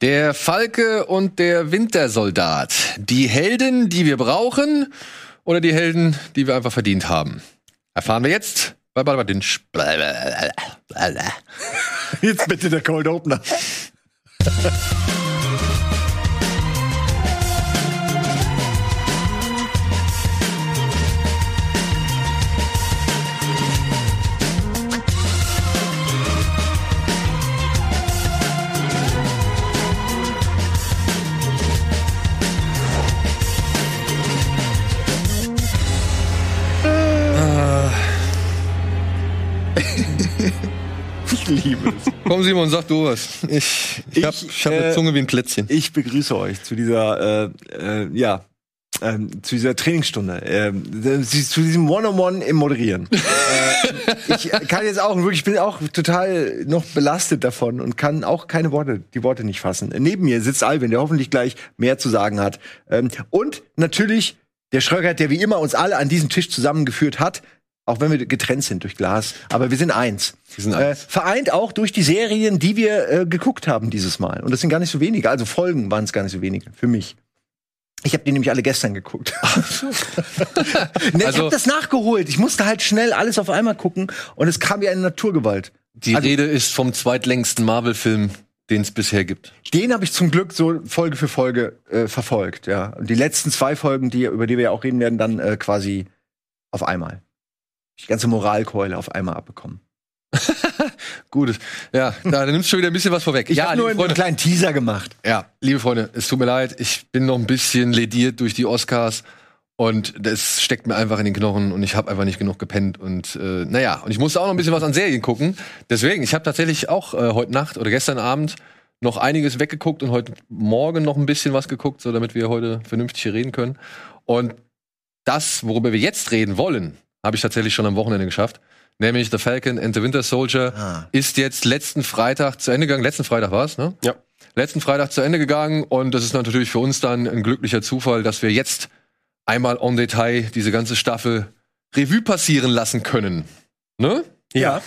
Der Falke und der Wintersoldat. Die Helden, die wir brauchen oder die Helden, die wir einfach verdient haben. Erfahren wir jetzt bei Balbadinsch. Jetzt bitte der Cold Opener. Komm, Simon, sag du was. Ich, ich hab, ich hab eine äh, Zunge wie ein Plätzchen. Ich begrüße euch zu dieser, äh, äh, ja, ähm, zu dieser Trainingsstunde, ähm, zu diesem One-on-One im Moderieren. äh, ich kann jetzt auch wirklich, ich bin auch total noch belastet davon und kann auch keine Worte, die Worte nicht fassen. Neben mir sitzt Alvin, der hoffentlich gleich mehr zu sagen hat. Ähm, und natürlich der Schröger, der wie immer uns alle an diesen Tisch zusammengeführt hat. Auch wenn wir getrennt sind durch Glas. Aber wir sind eins. Wir sind Äh, eins. vereint auch durch die Serien, die wir äh, geguckt haben dieses Mal. Und das sind gar nicht so wenige. Also Folgen waren es gar nicht so wenige. Für mich. Ich habe die nämlich alle gestern geguckt. ne, ich Also- habe das nachgeholt. Ich musste halt schnell alles auf einmal gucken und es kam wie eine Naturgewalt. Die Also- Rede ist vom zweitlängsten Marvel-Film, den es bisher gibt. Den habe ich zum Glück so Folge für Folge äh, verfolgt, ja. Und die letzten zwei Folgen, die, über die wir ja auch reden werden, dann äh, quasi auf einmal. Die ganze Moralkeule auf einmal abbekommen. Gut, ja, da nimmst du schon wieder ein bisschen was vorweg. Ich ja, habe nur liebe einen Freunde, kleinen Teaser gemacht. ja, liebe Freunde, es tut mir leid, ich bin noch ein bisschen lediert durch die Oscars und das steckt mir einfach in den Knochen und ich habe einfach nicht genug gepennt und äh, naja, und ich musste auch noch ein bisschen was an Serien gucken. Deswegen, ich habe tatsächlich auch äh, heute Nacht oder gestern Abend noch einiges weggeguckt und heute Morgen noch ein bisschen was geguckt, so damit wir heute vernünftig hier reden können. Und das, worüber wir jetzt reden wollen, habe ich tatsächlich schon am Wochenende geschafft. Nämlich The Falcon and the Winter Soldier Ah. ist jetzt letzten Freitag zu Ende gegangen. Letzten Freitag war es, ne? Ja. Letzten Freitag zu Ende gegangen und das ist natürlich für uns dann ein glücklicher Zufall, dass wir jetzt einmal en Detail diese ganze Staffel Revue passieren lassen können. Ne? Ja.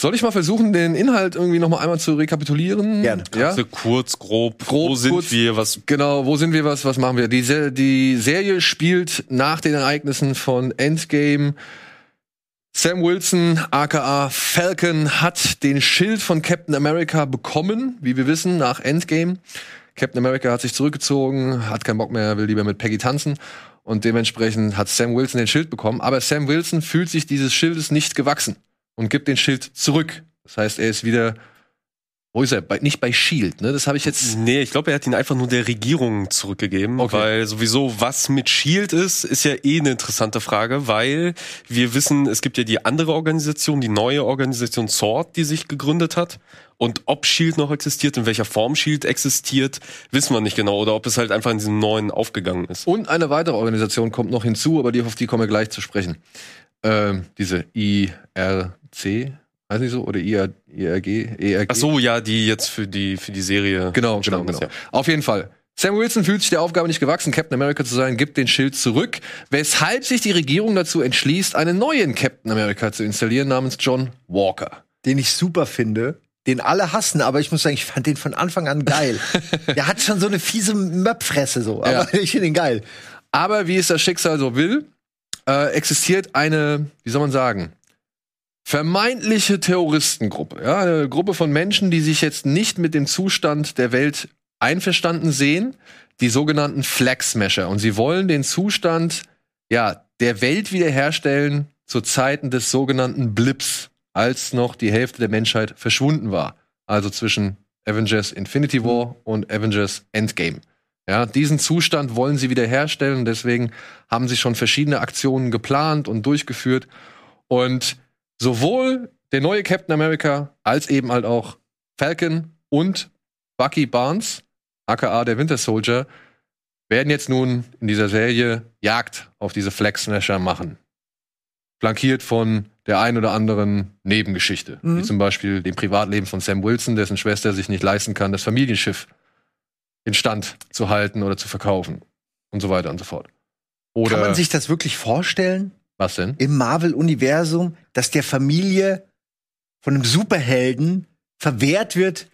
Soll ich mal versuchen, den Inhalt irgendwie noch mal einmal zu rekapitulieren? Gerne. Ja? So kurz, grob, Grob, wo sind kurz. wir, was Genau, wo sind wir, was, was machen wir? Die, Se die Serie spielt nach den Ereignissen von Endgame. Sam Wilson, aka Falcon, hat den Schild von Captain America bekommen, wie wir wissen, nach Endgame. Captain America hat sich zurückgezogen, hat keinen Bock mehr, will lieber mit Peggy tanzen. Und dementsprechend hat Sam Wilson den Schild bekommen. Aber Sam Wilson fühlt sich dieses Schildes nicht gewachsen und gibt den Schild zurück. Das heißt, er ist wieder, wo ist er? Bei, nicht bei Shield, ne? Das habe ich jetzt Nee, ich glaube, er hat ihn einfach nur der Regierung zurückgegeben, Okay. weil sowieso was mit Shield ist, ist ja eh eine interessante Frage, weil wir wissen, es gibt ja die andere Organisation, die neue Organisation SWORD, die sich gegründet hat. Und ob Shield noch existiert, in welcher Form Shield existiert, wissen wir nicht genau. Oder ob es halt einfach in diesem neuen aufgegangen ist. Und eine weitere Organisation kommt noch hinzu, aber die, auf die kommen wir gleich zu sprechen. Ähm, diese IRC, heißt nicht so? Oder IR, IRG? ERG? Ach so, ja, die jetzt für die, für die Serie. Genau, genau, genau. ist, ja. Auf jeden Fall. Sam Wilson fühlt sich der Aufgabe nicht gewachsen, Captain America zu sein, gibt den Schild zurück, weshalb sich die Regierung dazu entschließt, einen neuen Captain America zu installieren namens John Walker. Den ich super finde. Den alle hassen, aber ich muss sagen, ich fand den von Anfang an geil. Der hat schon so eine fiese Möpfresse so, aber Ja. ich finde ihn geil. Aber wie es das Schicksal so will, äh, existiert eine, wie soll man sagen, vermeintliche Terroristengruppe. Ja, eine Gruppe von Menschen, die sich jetzt nicht mit dem Zustand der Welt einverstanden sehen, die sogenannten Flag Smasher. Und sie wollen den Zustand ja, der Welt wiederherstellen zu Zeiten des sogenannten Blips, als noch die Hälfte der Menschheit verschwunden war. Also zwischen Avengers Infinity War und Avengers Endgame. Ja, diesen Zustand wollen sie wiederherstellen. Deswegen haben sie schon verschiedene Aktionen geplant und durchgeführt. Und sowohl der neue Captain America als eben halt auch Falcon und Bucky Barnes, aka der Winter Soldier, werden jetzt nun in dieser Serie Jagd auf diese Flag Smasher machen. Flankiert von der ein oder anderen Nebengeschichte. Mhm. Wie zum Beispiel dem Privatleben von Sam Wilson, dessen Schwester sich nicht leisten kann, das Familienschiff instand zu halten oder zu verkaufen. Und so weiter und so fort. Oder Kann man sich das wirklich vorstellen? was denn? im Marvel-Universum, dass der Familie von einem Superhelden verwehrt wird,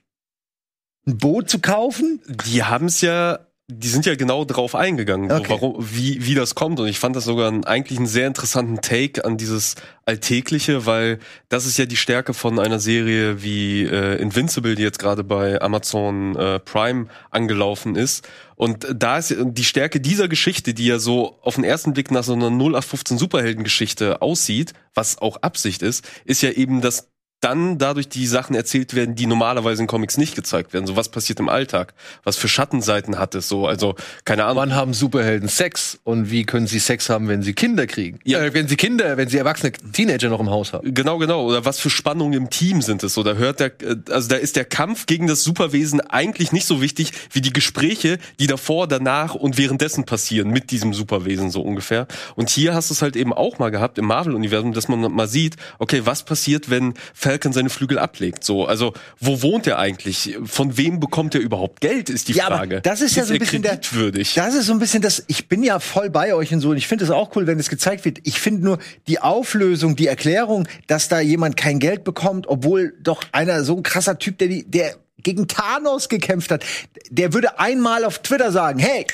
ein Boot zu kaufen? Die haben es ja, die sind ja genau drauf eingegangen, Okay. so, warum, wie, wie das kommt. Und ich fand das sogar einen, eigentlich einen sehr interessanten Take an dieses Alltägliche, weil das ist ja die Stärke von einer Serie wie äh, Invincible, die jetzt gerade bei Amazon äh, Prime angelaufen ist. Und da ist die Stärke dieser Geschichte, die ja so auf den ersten Blick nach so einer 0815 Superheldengeschichte aussieht, was auch Absicht ist, ist ja eben, dass dann dadurch die Sachen erzählt werden, die normalerweise in Comics nicht gezeigt werden. So was passiert im Alltag, was für Schattenseiten hat es so, also keine Ahnung. Wann haben Superhelden Sex und wie können sie Sex haben, wenn sie Kinder kriegen? Ja. Äh, wenn sie Kinder, wenn sie erwachsene Teenager noch im Haus haben. Genau, genau. Oder was für Spannungen im Team sind es? Oder hört der, äh, also da ist der Kampf gegen das Superwesen eigentlich nicht so wichtig wie die Gespräche, die davor, danach und währenddessen passieren mit diesem Superwesen so ungefähr. Und hier hast du es halt eben auch mal gehabt im Marvel-Universum, dass man mal sieht, okay, was passiert, wenn Falcon seine Flügel ablegt? So, also wo wohnt er eigentlich? Von wem bekommt er überhaupt Geld? Ist die Ja, aber Frage. das ist ja so ein bisschen der-. Das ist so ein bisschen das, ich bin ja voll bei euch und so, und ich finde es auch cool, wenn es gezeigt wird. Ich finde nur die Auflösung, die Erklärung, dass da jemand kein Geld bekommt, obwohl doch einer so ein krasser Typ, der, die, der gegen Thanos gekämpft hat, der würde einmal auf Twitter sagen, hey,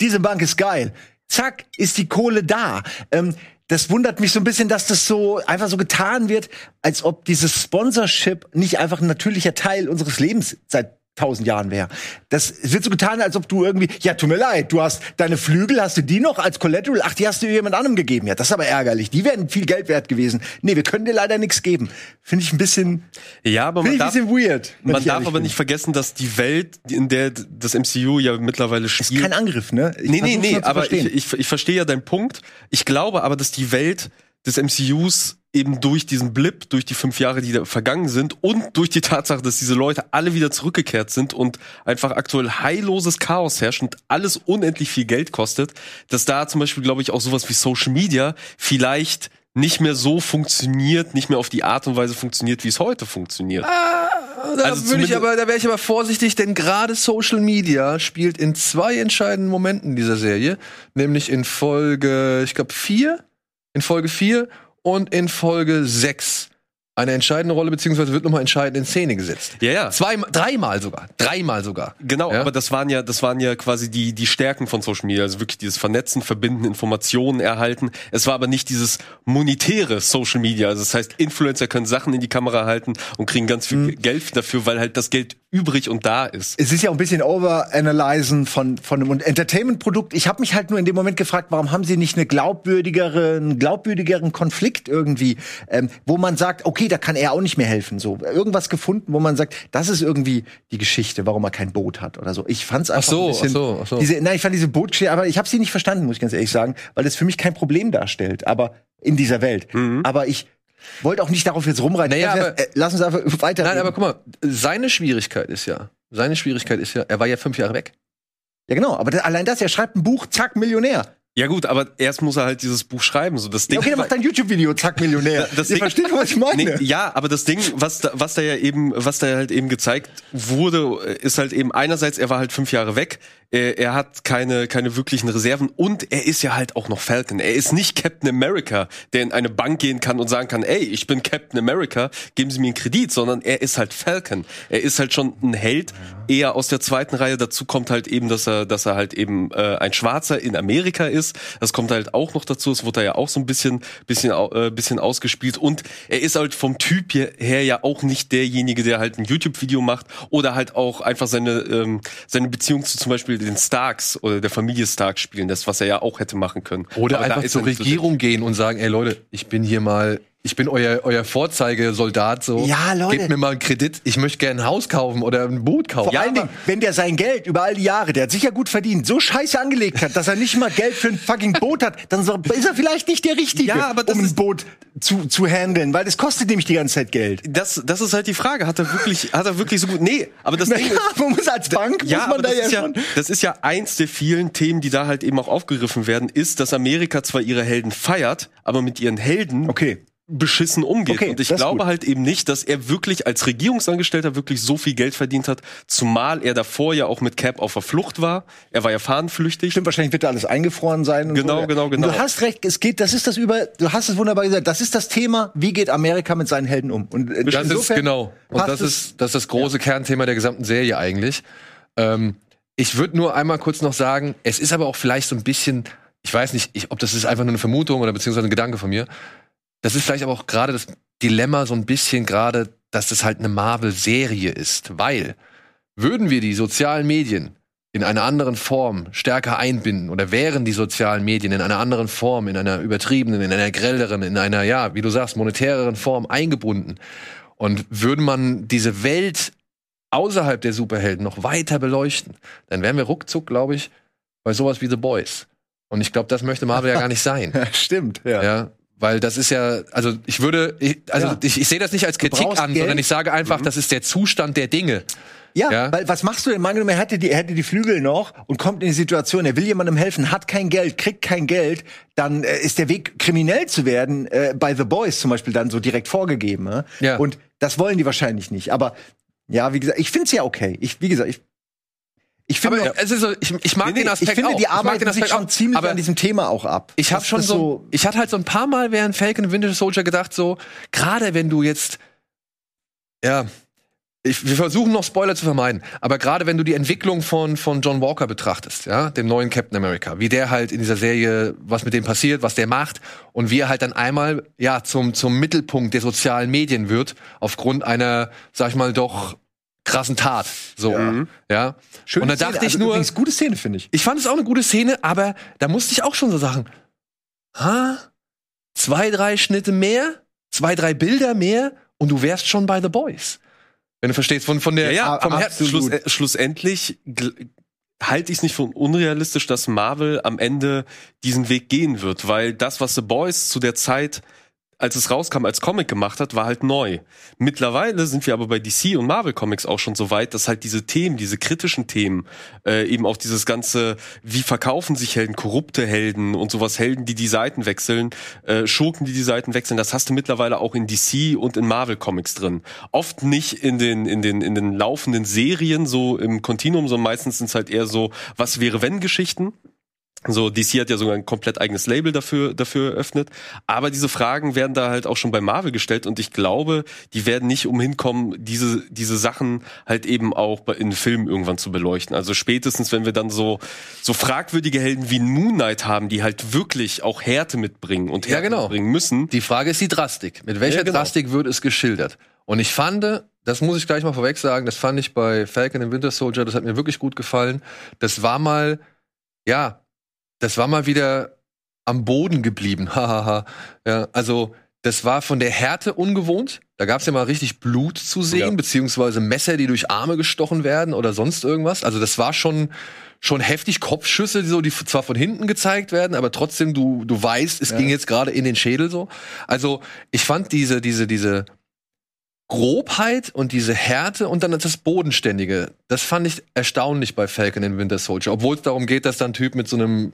diese Bank ist geil. Zack, ist die Kohle da. Ähm, das wundert mich so ein bisschen, dass das so einfach so getan wird, als ob dieses Sponsorship nicht einfach ein natürlicher Teil unseres Lebens seit tausend Jahren wäre. Das wird so getan, als ob du irgendwie, ja, tut mir leid, du hast deine Flügel, hast du die noch als Collateral? Ach, die hast du jemand anderem gegeben. Ja, das ist aber ärgerlich. Die wären viel Geld wert gewesen. Nee, wir können dir leider nichts geben. Finde ich ein bisschen, ja, aber man darf, bisschen weird. man darf aber bin. nicht vergessen, dass die Welt, in der das MCU ja mittlerweile spielt, Kein Angriff, ne? Ich nee, nee, nee, aber ich, ich, ich verstehe ja deinen Punkt. Ich glaube aber, dass die Welt des MCUs eben durch diesen Blip, durch die fünf Jahre, die da vergangen sind und durch die Tatsache, dass diese Leute alle wieder zurückgekehrt sind und einfach aktuell heilloses Chaos herrscht und alles unendlich viel Geld kostet, dass da zum Beispiel, glaube ich, auch sowas wie Social Media vielleicht nicht mehr so funktioniert, nicht mehr auf die Art und Weise funktioniert, wie es heute funktioniert. Da Also würde ich aber, da wäre ich aber vorsichtig, denn gerade Social Media spielt in zwei entscheidenden Momenten dieser Serie, nämlich in Folge, ich glaube vier, in Folge vier und in Folge sechs eine entscheidende Rolle beziehungsweise wird nochmal entscheidend in Szene gesetzt. Ja, ja. Zwei, dreimal sogar, dreimal sogar. Genau, Ja? aber das waren ja, das waren ja quasi die, die Stärken von Social Media, also wirklich dieses Vernetzen, Verbinden, Informationen erhalten. Es war aber nicht dieses monetäre Social Media. Also das heißt, Influencer können Sachen in die Kamera halten und kriegen ganz viel Geld dafür, weil halt das Geld übrig und da ist. es ist ja auch ein bisschen overanalysen von, von einem Entertainment-Produkt. Ich habe mich halt nur in dem Moment gefragt, warum haben sie nicht eine glaubwürdigere, einen glaubwürdigeren Konflikt irgendwie, ähm, wo man sagt, okay, da kann er auch nicht mehr helfen. So irgendwas gefunden, wo man sagt, das ist irgendwie die Geschichte, warum er kein Boot hat oder so. Ich fand's einfach so, ein bisschen, ach so, ach so. diese, nein, ich fand diese Bootgeschichte, aber ich habe sie nicht verstanden, muss ich ganz ehrlich sagen, weil es für mich kein Problem darstellt, aber in dieser Welt. Aber ich wollte auch nicht darauf jetzt rumreiten. Naja, Lass- aber- äh, lass uns einfach weiter. Nein, aber guck mal, seine Schwierigkeit ist ja, seine Schwierigkeit ist ja, er war ja fünf Jahre weg. ja, genau. Aber das, allein das, er schreibt ein Buch, zack, Millionär. Ja gut, aber erst muss er halt dieses Buch schreiben. So das Ding. Ja, okay, dann macht ein YouTube-Video, zack, Millionär. Das Ihr Ding- versteht, was ich meine. Nee, ja, aber das Ding, was da, was da ja eben, was da halt eben gezeigt wurde, ist halt eben einerseits, er war halt fünf Jahre weg, er, er hat keine, keine wirklichen Reserven und er ist ja halt auch noch Falcon. Er ist nicht Captain America, der in eine Bank gehen kann und sagen kann, ey, ich bin Captain America, geben Sie mir einen Kredit, sondern er ist halt Falcon. Er ist halt schon ein Held, eher aus der zweiten Reihe. Dazu kommt halt eben, dass er, dass er halt eben äh, ein Schwarzer in Amerika ist. Das kommt halt auch noch dazu. Es wurde ja auch so ein bisschen, bisschen, äh, bisschen ausgespielt. Und er ist halt vom Typ her ja auch nicht derjenige, der halt ein YouTube-Video macht oder halt auch einfach seine, ähm, seine Beziehung zu zum Beispiel den Starks oder der Familie Stark spielen lässt, was er ja auch hätte machen können. Oder Aber einfach zur er Regierung gehen und sagen, ey Leute, ich bin hier mal, ich bin euer, euer Vorzeigesoldat, so. Ja, Leute. Gebt mir mal einen Kredit, ich möchte gerne ein Haus kaufen oder ein Boot kaufen. Vor allen Dingen, wenn der sein Geld über all die Jahre, der hat sicher gut verdient, so scheiße angelegt hat, dass er nicht mal Geld für ein fucking Boot hat, dann ist er vielleicht nicht der Richtige, Ja, aber um ein Boot zu, zu handeln, weil das kostet nämlich die ganze Zeit Geld. Das, das ist halt die Frage. Hat er wirklich, hat er wirklich so gut? Nee, aber das Ding Naja, ist, man muss als Bank, ja, muss man da das, ja ist ja, schon. das ist ja eins der vielen Themen, die da halt eben auch aufgegriffen werden, ist, dass Amerika zwar ihre Helden feiert, aber mit ihren Helden Okay. Beschissen umgeht. Okay, und ich glaube gut. halt eben nicht, dass er wirklich als Regierungsangestellter wirklich so viel Geld verdient hat, zumal er davor ja auch mit Cap auf der Flucht war. Er war ja fahnenflüchtig. Stimmt, wahrscheinlich wird da alles eingefroren sein. Genau, so. genau, Und genau. Du hast recht, es geht, das ist das über, du hast es wunderbar gesagt, das ist das Thema, wie geht Amerika mit seinen Helden um? Und äh, Das ist genau. Und das ist, das ist das große Kernthema der gesamten Serie eigentlich. Ähm, ich würde nur einmal kurz noch sagen, es ist aber auch vielleicht so ein bisschen, ich weiß nicht, ich, ob das ist einfach nur eine Vermutung oder beziehungsweise ein Gedanke von mir. Das ist vielleicht aber auch gerade das Dilemma so ein bisschen gerade, dass es halt eine Marvel-Serie ist, weil würden wir die sozialen Medien in einer anderen Form stärker einbinden oder wären die sozialen Medien in einer anderen Form, in einer übertriebenen, in einer grelleren, in einer, ja, wie du sagst, monetäreren Form eingebunden und würde man diese Welt außerhalb der Superhelden noch weiter beleuchten, dann wären wir ruckzuck, glaube ich, bei sowas wie The Boys. Und ich glaube, das möchte Marvel ja gar nicht sein. Stimmt, ja. Ja, weil das ist ja, also ich würde, ich, also Ja. ich, ich sehe das nicht als Kritik an, Geld. sondern ich sage einfach, das ist der Zustand der Dinge. Ja, Ja. weil was machst du denn? Mal angenommen, er hätte die, er hätte die Flügel noch und kommt in die Situation, er will jemandem helfen, hat kein Geld, kriegt kein Geld, dann äh, ist der Weg, kriminell zu werden, äh, bei The Boys zum Beispiel dann so direkt vorgegeben. Ne? Ja. Und das wollen die wahrscheinlich nicht. Aber ja, wie gesagt, ich find's ja okay. Ich, wie gesagt, ich, ich finde, Aber es ist so, ich, ich mag nee, nee, den Aspekt ich finde, die arbeiten sich schon auch. ziemlich aber an diesem Thema auch ab. Ich habe schon ist so, ich hatte halt so ein paar Mal während Falcon Winter Soldier gedacht, so, gerade wenn du jetzt, ja, ich, wir versuchen noch Spoiler zu vermeiden, aber gerade wenn du die Entwicklung von, von John Walker betrachtest, ja, dem neuen Captain America, wie der halt in dieser Serie, was mit dem passiert, was der macht und wie er halt dann einmal, ja, zum, zum Mittelpunkt der sozialen Medien wird, aufgrund einer, sag ich mal, doch krassen Tat, so, Ja. ja. Schöne und da Szene. dachte ich also nur, übrigens, gute Szene finde ich. ich fand es auch eine gute Szene, aber da musste ich auch schon so sagen, ha, zwei, drei Schnitte mehr, zwei, drei Bilder mehr und du wärst schon bei The Boys. Wenn du verstehst, von, von der, Ja, ja, vom Herzen. Schluss, äh, schlussendlich halte ich es nicht für unrealistisch, dass Marvel am Ende diesen Weg gehen wird, weil das, was The Boys zu der Zeit als es rauskam, als Comic gemacht hat, war halt neu. Mittlerweile sind wir aber bei DC und Marvel Comics auch schon so weit, dass halt diese Themen, diese kritischen Themen, äh, eben auch dieses ganze, wie verkaufen sich Helden, korrupte Helden und sowas, Helden, die die Seiten wechseln, äh, Schurken, die die Seiten wechseln, das hast du mittlerweile auch in DC und in Marvel Comics drin. Oft nicht in den, in den, in den laufenden Serien, so im Kontinuum, sondern meistens sind es halt eher so, was wäre wenn Geschichten. So, DC hat ja sogar ein komplett eigenes Label dafür, dafür eröffnet. Aber diese Fragen werden da halt auch schon bei Marvel gestellt und ich glaube, die werden nicht umhin kommen, diese, diese Sachen halt eben auch in Filmen irgendwann zu beleuchten. Also spätestens, wenn wir dann so, so fragwürdige Helden wie Moon Knight haben, die halt wirklich auch Härte mitbringen und Ja, Härte genau. mitbringen müssen. Die Frage ist die Drastik. Mit welcher Ja, genau. Drastik wird es geschildert? Und ich fand, das muss ich gleich mal vorweg sagen, das fand ich bei Falcon and Winter Soldier, das hat mir wirklich gut gefallen. Das war mal, ja, das war mal wieder am Boden geblieben. Hahaha. ja, also, das war von der Härte ungewohnt. Da gab es ja mal richtig Blut zu sehen, Ja. beziehungsweise Messer, die durch Arme gestochen werden oder sonst irgendwas. Also, das war schon, schon heftig. Kopfschüsse, die so, die zwar von hinten gezeigt werden, aber trotzdem du, du weißt, es ging jetzt gerade in den Schädel so. Also, ich fand diese, diese, diese Grobheit und diese Härte und dann das Bodenständige, das fand ich erstaunlich bei Falcon in Winter Soldier. Obwohl es darum geht, dass da ein Typ mit so einem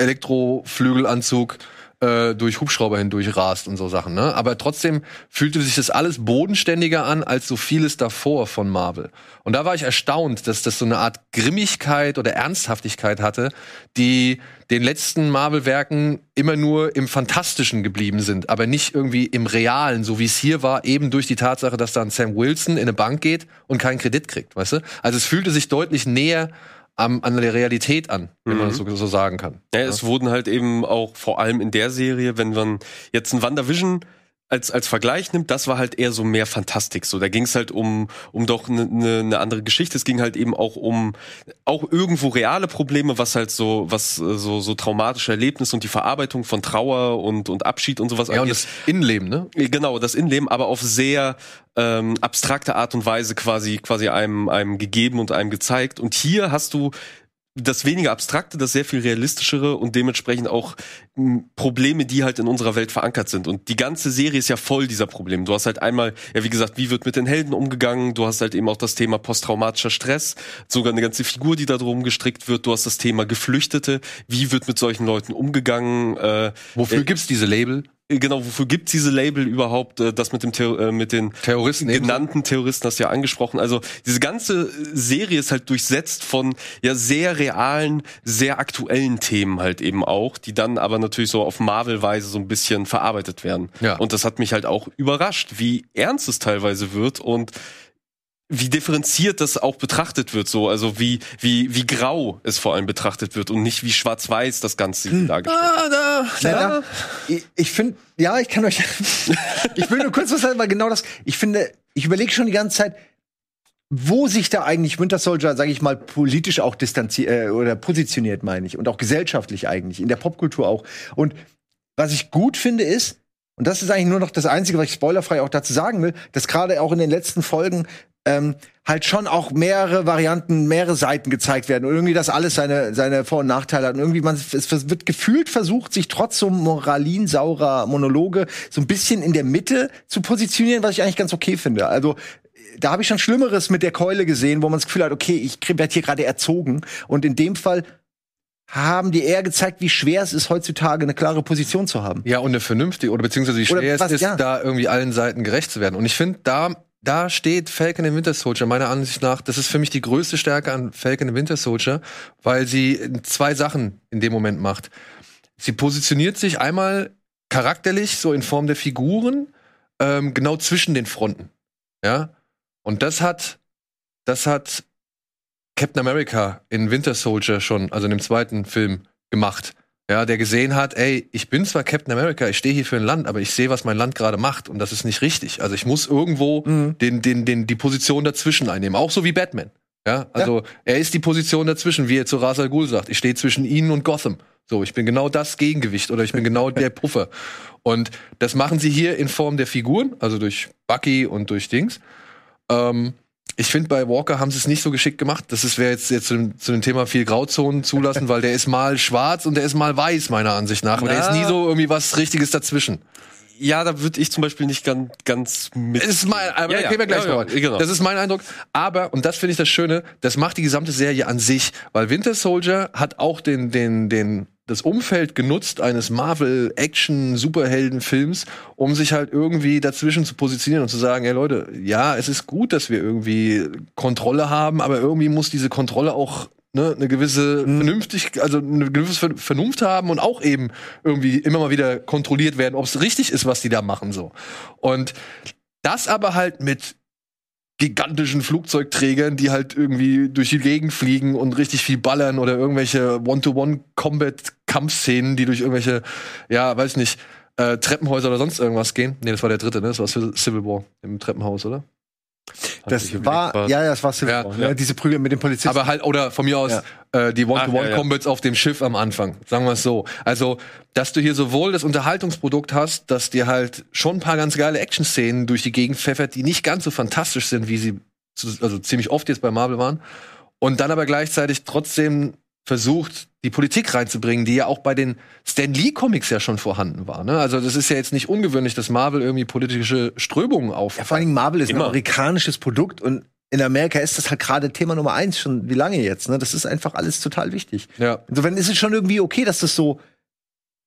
Elektroflügelanzug äh, durch Hubschrauber hindurch rast und so Sachen. Ne? Aber trotzdem fühlte sich das alles bodenständiger an als so vieles davor von Marvel. Und da war ich erstaunt, dass das so eine Art Grimmigkeit oder Ernsthaftigkeit hatte, die den letzten Marvel-Werken immer nur im Fantastischen geblieben sind, aber nicht irgendwie im Realen, so wie es hier war, eben durch die Tatsache, dass dann Sam Wilson in eine Bank geht und keinen Kredit kriegt, weißt du? Also es fühlte sich deutlich näher am, an der Realität an, wenn man das so, so sagen kann. Ja, es wurden halt eben auch vor allem in der Serie, wenn man jetzt ein WandaVision als, als Vergleich nimmt, das war halt eher so mehr Fantastik. So, da ging es halt um, um doch eine ne, ne andere Geschichte. Es ging halt eben auch um auch irgendwo reale Probleme, was halt so, was äh, so, so traumatische Erlebnisse und die Verarbeitung von Trauer und, und Abschied und sowas Ja, und das Innenleben, ne? Genau, das Innenleben, aber auf sehr ähm, abstrakte Art und Weise quasi quasi einem einem gegeben und einem gezeigt. Und hier hast du das weniger abstrakte, das sehr viel realistischere und dementsprechend auch Probleme, die halt in unserer Welt verankert sind. Und die ganze Serie ist ja voll dieser Probleme. Du hast halt einmal, ja wie gesagt, wie wird mit den Helden umgegangen? Du hast halt eben auch das Thema posttraumatischer Stress, sogar eine ganze Figur, die da drum gestrickt wird. Du hast das Thema Geflüchtete. Wie wird mit solchen Leuten umgegangen? Äh, Wofür äh, gibt's diese Label? Genau, wofür gibt's diese Label überhaupt, äh, das mit dem äh, mit den Terroristen ebenso. genannten Terroristen hast du ja angesprochen. Also diese ganze Serie ist halt durchsetzt von ja sehr realen, sehr aktuellen Themen halt eben auch, die dann aber natürlich so auf Marvel-Weise so ein bisschen verarbeitet werden. Ja. Und das hat mich halt auch überrascht, wie ernst es teilweise wird und wie differenziert das auch betrachtet wird, so, also wie, wie, wie grau es vor allem betrachtet wird und nicht wie schwarz-weiß das Ganze dargestellt Ah, da, da, ich ich finde, ja, ich kann euch. ich will nur kurz was sagen, weil genau das. Ich finde, ich überlege schon die ganze Zeit, wo sich da eigentlich Winter Soldier, sage ich mal, politisch auch distanziert äh, oder positioniert, meine ich, und auch gesellschaftlich eigentlich, in der Popkultur auch. Und was ich gut finde ist, und das ist eigentlich nur noch das Einzige, was ich spoilerfrei auch dazu sagen will, dass gerade auch in den letzten Folgen ähm, halt schon auch mehrere Varianten, mehrere Seiten gezeigt werden und irgendwie das alles seine seine Vor- und Nachteile hat und irgendwie man es wird gefühlt versucht, sich trotz so moralinsaurer Monologe so ein bisschen in der Mitte zu positionieren, was ich eigentlich ganz okay finde. Also da habe ich schon Schlimmeres mit der Keule gesehen, wo man das Gefühl hat, okay, ich werde hier gerade erzogen und in dem Fall haben die eher gezeigt, wie schwer es ist, heutzutage eine klare Position zu haben. Ja, und eine vernünftige, oder beziehungsweise wie schwer es ist, ja. da irgendwie allen Seiten gerecht zu werden. Und ich finde, da, da steht Falcon and Winter Soldier meiner Ansicht nach, das ist für mich die größte Stärke an Falcon and Winter Soldier, weil sie zwei Sachen in dem Moment macht. Sie positioniert sich einmal charakterlich, so in Form der Figuren, ähm, genau zwischen den Fronten. Ja. Und das hat, das hat Captain America in Winter Soldier schon, also in dem zweiten Film, gemacht. Ja, der gesehen hat, ey, ich bin zwar Captain America, ich stehe hier für ein Land, aber ich sehe, was mein Land gerade macht und das ist nicht richtig. Also ich muss irgendwo Mhm. den, den, den, die Position dazwischen einnehmen, auch so wie Batman. Ja, also er ist die Position dazwischen, wie er zu Ra's al Ghul sagt. Ich stehe zwischen ihnen und Gotham. So, ich bin genau das Gegengewicht oder ich bin genau der Puffer. Und das machen sie hier in Form der Figuren, also durch Bucky und durch Dings. Ähm, ich finde, bei Walker haben sie es nicht so geschickt gemacht. Das ist- wäre jetzt, jetzt zu, dem, zu dem Thema viel Grauzonen zulassen, weil der ist mal schwarz und der ist mal weiß, meiner Ansicht nach. Aber der ist nie so irgendwie was Richtiges dazwischen. Ja, da würde ich zum Beispiel nicht ganz, ganz mit. Das ist mein, aber Ja, da ja. gehen wir gleich Ja, ja, genau. Das ist mein Eindruck. Aber, und das finde ich das Schöne, das macht die gesamte Serie an sich, weil Winter Soldier hat auch den, den, den, das Umfeld genutzt eines Marvel-Action-Superhelden-Films, um sich halt irgendwie dazwischen zu positionieren und zu sagen, ey Leute, ja, es ist gut, dass wir irgendwie Kontrolle haben, aber irgendwie muss diese Kontrolle auch ne, eine gewisse vernünftig, also eine gewisse Ver- Vernunft haben und auch eben irgendwie immer mal wieder kontrolliert werden, ob es richtig ist, was die da machen so. Und das aber halt mit gigantischen Flugzeugträgern, die halt irgendwie durch die Gegend fliegen und richtig viel ballern oder irgendwelche One-to-One-Combat-Kampfszenen, die durch irgendwelche, ja, weiß nicht, äh, Treppenhäuser oder sonst irgendwas gehen. Nee, das war der dritte, ne? Das war Civil War im Treppenhaus, oder? Das war, ja, ja, das war Civil Ja, War, ja. ne? diese Prügel mit den Polizisten. Aber halt, oder von mir aus äh, die ja, ja. One-to-One-Combats auf dem Schiff am Anfang, sagen wir es so. Also, dass du hier sowohl das Unterhaltungsprodukt hast, dass dir halt schon ein paar ganz geile Action-Szenen durch die Gegend pfeffert, die nicht ganz so fantastisch sind, wie sie zu, also ziemlich oft jetzt bei Marvel waren. Und dann aber gleichzeitig trotzdem versucht, die Politik reinzubringen, die ja auch bei den Stan Lee Comics ja schon vorhanden war. Ne? Also das ist ja jetzt nicht ungewöhnlich, dass Marvel irgendwie politische Strömungen auf. Ja, vor allen Dingen Marvel ist Immer. ein amerikanisches Produkt und in Amerika ist das halt gerade Thema Nummer eins schon wie lange jetzt. Ne? Das ist einfach alles total wichtig. ja. Insofern ist es schon irgendwie okay, dass das so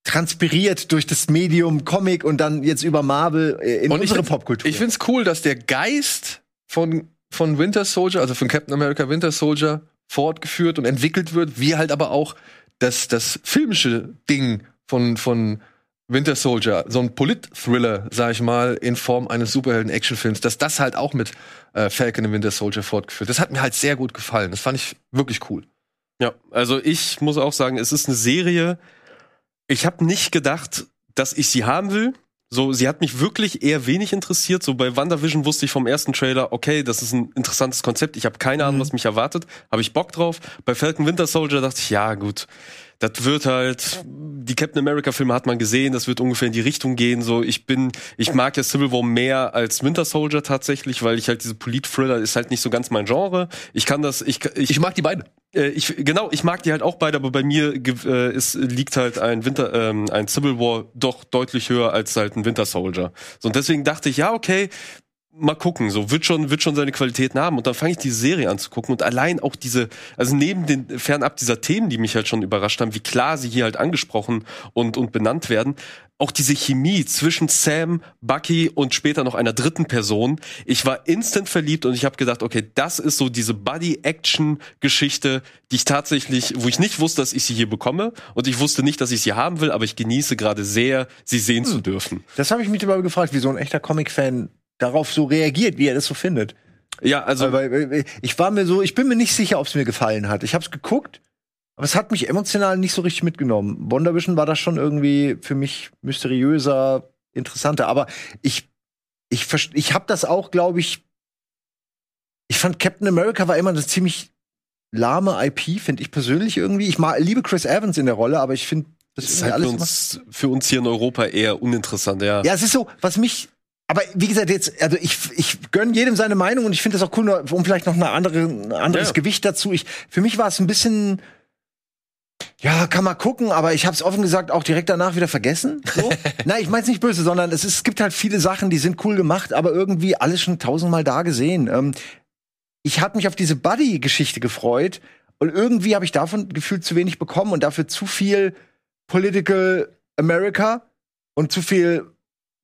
transpiriert durch das Medium Comic und dann jetzt über Marvel äh, in Und ich unsere find's- Popkultur. Ich find's cool, dass der Geist von, von Winter Soldier, also von Captain America Winter Soldier, fortgeführt und entwickelt wird, wie halt aber auch das, das filmische Ding von, von Winter Soldier, so ein Polit-Thriller, sag ich mal, in Form eines Superhelden-Actionfilms, dass das halt auch mit äh, Falcon und Winter Soldier fortgeführt. Das hat mir halt sehr gut gefallen. Das fand ich wirklich cool. Ja, also ich muss auch sagen, es ist eine Serie. Ich habe nicht gedacht, dass ich sie haben will. So, sie hat mich wirklich eher wenig interessiert. So bei WandaVision wusste ich vom ersten Trailer, okay, das ist ein interessantes Konzept. Ich habe keine Ahnung, was mich erwartet. Habe ich Bock drauf. Bei Falcon Winter Soldier dachte ich, ja gut, das wird halt, die Captain America Filme hat man gesehen, das wird ungefähr in die Richtung gehen. So, ich bin, ich mag ja Civil War mehr als Winter Soldier tatsächlich, weil ich halt diese Polit-Thriller ist halt nicht so ganz mein Genre. Ich kann das, ich, ich, Ich mag die beiden. äh, ich, genau, ich mag die halt auch beide, aber bei mir äh, ist, liegt halt ein Winter, ähm, ein Civil War doch deutlich höher als halt ein Winter Soldier. So, und deswegen dachte ich, ja, okay, mal gucken, so wird schon wird schon seine Qualitäten haben und dann fange ich die Serie an zu gucken und allein auch diese also neben den fernab dieser Themen, die mich halt schon überrascht haben, wie klar sie hier halt angesprochen und und benannt werden, auch diese Chemie zwischen Sam, Bucky und später noch einer dritten Person. Ich war instant verliebt und ich habe gedacht, okay, das ist so diese Buddy-Action-Geschichte, die ich tatsächlich, wo ich nicht wusste, dass ich sie hier bekomme und ich wusste nicht, dass ich sie haben will, aber ich genieße gerade sehr, sie sehen zu dürfen. Das habe ich mich immer gefragt, wie so ein echter Comic-Fan darauf so reagiert, wie er das so findet. Ja, also Weil, weil, ich war mir so, ich bin mir nicht sicher, ob es mir gefallen hat. Ich habe es geguckt, aber es hat mich emotional nicht so richtig mitgenommen. WandaVision war das schon irgendwie für mich mysteriöser, interessanter. Aber ich, ich, ich habe das auch, glaube ich. Ich fand Captain America war immer eine ziemlich lahme IP, finde ich persönlich irgendwie. Ich mag, liebe Chris Evans in der Rolle, aber ich finde das ist halt für uns, für uns hier in Europa eher uninteressant, ja. ja, es ist so, was mich. Aber wie gesagt, jetzt, also ich, ich gönn jedem seine Meinung und ich finde das auch cool, um vielleicht noch eine andere, ein anderes Ja. Gewicht dazu. Ich, für mich war es ein bisschen, ja, kann man gucken, aber ich habe es offen gesagt auch direkt danach wieder vergessen. So. Nein, ich meine es nicht böse, sondern es, ist, es gibt halt viele Sachen, die sind cool gemacht, aber irgendwie alles schon tausendmal da gesehen. Ähm, ich hatte mich auf diese Buddy-Geschichte gefreut und irgendwie habe ich davon gefühlt zu wenig bekommen und dafür zu viel Political America und zu viel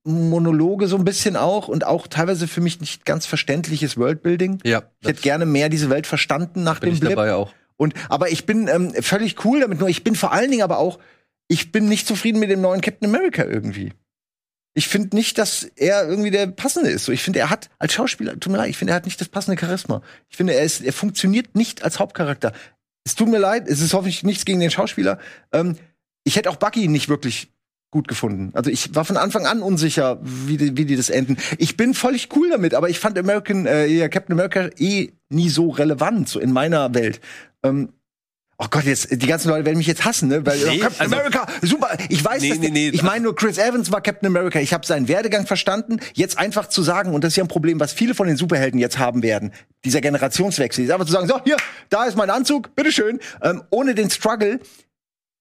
Monologe so ein bisschen auch und auch teilweise für mich nicht ganz verständliches Worldbuilding. Ja, Ich hätte gerne mehr diese Welt verstanden nach bin dem ich Blip. dabei auch. Und aber ich bin ähm, völlig cool damit. Nur ich bin vor allen Dingen aber auch, ich bin nicht zufrieden mit dem neuen Captain America irgendwie. Ich finde nicht, dass er irgendwie der passende ist. So, ich finde, er hat als Schauspieler, tut mir leid, ich finde, er hat nicht das passende Charisma. Ich finde, er ist, er funktioniert nicht als Hauptcharakter. Es tut mir leid, es ist hoffentlich nichts gegen den Schauspieler. Ähm, ich hätte auch Bucky nicht wirklich gut gefunden. Also ich war von Anfang an unsicher, wie die, wie die das enden. Ich bin völlig cool damit, aber ich fand American, äh, ja, Captain America eh nie so relevant, so in meiner Welt. Ähm, Oh Gott, jetzt die ganzen Leute werden mich jetzt hassen, ne? Weil Nee, oh, Captain also- America, super. Ich weiß, Nee, dass nee, nee. ich meine nur Chris Evans war Captain America. Ich habe seinen Werdegang verstanden. Jetzt einfach zu sagen, und das ist ja ein Problem, was viele von den Superhelden jetzt haben werden, dieser Generationswechsel, ist einfach zu sagen, so hier, da ist mein Anzug, bitteschön, ähm, ohne den Struggle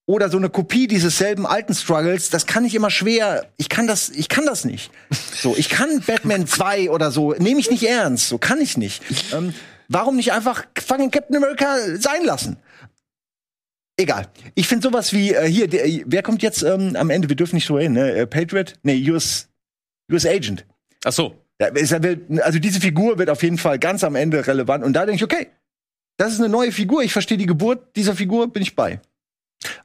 oder so eine Kopie dieses selben alten Struggles, das kann ich immer schwer. Ich kann das, ich kann das nicht. So, ich kann Batman 2 oder so, nehme ich nicht ernst. So kann ich nicht. Ähm, warum nicht einfach fucking Captain America sein lassen? Egal. Ich finde sowas wie äh, hier, der, wer kommt jetzt ähm, am Ende? Wir dürfen nicht so reden, ne? Äh, Patriot? Nee, US, US Agent. Ach so. Also diese Figur wird auf jeden Fall ganz am Ende relevant. Und da denke ich, okay, das ist eine neue Figur. Ich verstehe die Geburt dieser Figur, bin ich bei.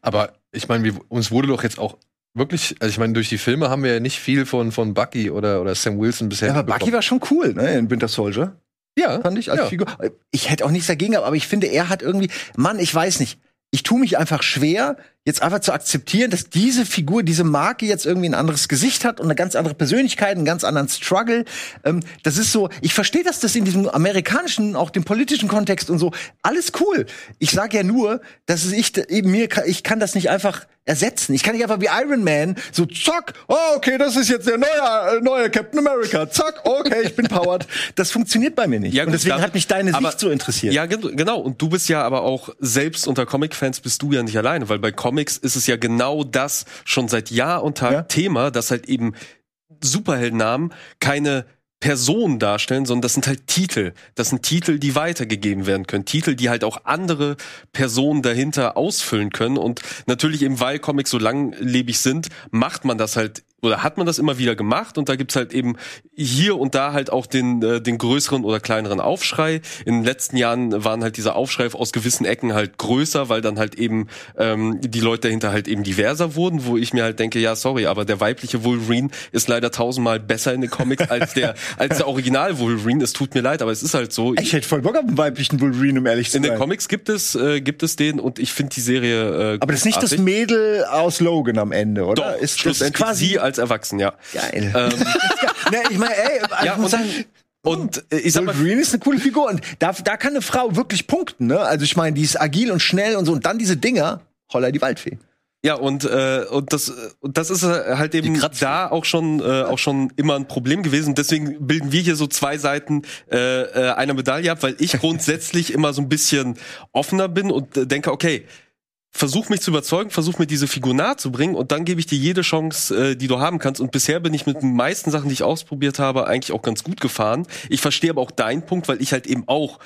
Aber ich meine, uns wurde doch jetzt auch wirklich, also ich meine, durch die Filme haben wir ja nicht viel von, von Bucky oder, oder Sam Wilson bisher Ja, aber Bucky war schon cool, ne, in Winter Soldier. ja, Fand ich als ja. Figur. Ich hätte auch nichts dagegen, aber ich finde, er hat irgendwie, Mann, ich weiß nicht. Ich tue mich einfach schwer, jetzt einfach zu akzeptieren, dass diese Figur, diese Marke jetzt irgendwie ein anderes Gesicht hat und eine ganz andere Persönlichkeit, einen ganz anderen Struggle. Ähm, das ist so, ich verstehe, dass das in diesem amerikanischen, auch dem politischen Kontext und so, alles cool. Ich sage ja nur, dass ich, eben mir, ich kann das nicht einfach ersetzen. Ich kann nicht einfach wie Iron Man so zack, oh, okay, das ist jetzt der neue, äh, neue Captain America. Zack, okay, ich bin powered. Das funktioniert bei mir nicht. Ja, und gut, deswegen damit- hat mich deine aber- Sicht so interessiert. Ja, gen- genau. Und du bist ja aber auch selbst unter Comic-Fans bist du ja nicht alleine, weil bei Comics ist es ja genau das schon seit Jahr und Tag Ja. Thema, dass halt eben Superheldennamen keine Personen darstellen, sondern das sind halt Titel. Das sind Titel, die weitergegeben werden können. Titel, die halt auch andere Personen dahinter ausfüllen können. Und natürlich eben, weil Comics so langlebig sind, macht man das halt oder hat man das immer wieder gemacht und da gibt's halt eben hier und da halt auch den, äh, den größeren oder kleineren Aufschrei. In den letzten Jahren waren halt dieser Aufschrei aus gewissen Ecken halt größer, weil dann halt eben ähm, die Leute dahinter halt eben diverser wurden, wo ich mir halt denke, ja, sorry, aber der weibliche Wolverine ist leider tausendmal besser in den Comics als der, als der Original Wolverine. Es tut mir leid, aber es ist halt so. Ich hätte voll Bock auf einen weiblichen Wolverine, um ehrlich zu in den sein. Comics gibt es, äh, gibt es den und ich finde die Serie äh, Aber das ist nicht das. Mädel aus Logan am Ende, oder? Doch, ist das schlussendlich quasi sie als Erwachsen, ja. geil. Ähm, ne, ich meine, ey, also ja, ich muss und, sagen, und äh, ich sag mal, Wolverine ist eine coole Figur und da, da kann eine Frau wirklich punkten, ne? Also ich meine, die ist agil und schnell und so und dann diese Dinger, holla die Waldfee. Ja, und, äh, und, das, und das ist äh, halt eben da auch schon, äh, auch schon immer ein Problem gewesen. Deswegen bilden wir hier so zwei Seiten äh, äh, einer Medaille ab, weil ich grundsätzlich immer so ein bisschen offener bin und äh, denke, okay, versuch mich zu überzeugen, versuch mir diese Figur nahe zu bringen und dann gebe ich dir jede Chance, äh, die du haben kannst. Und bisher bin ich mit den meisten Sachen, die ich ausprobiert habe, eigentlich auch ganz gut gefahren. Ich verstehe aber auch deinen Punkt, weil ich halt eben auch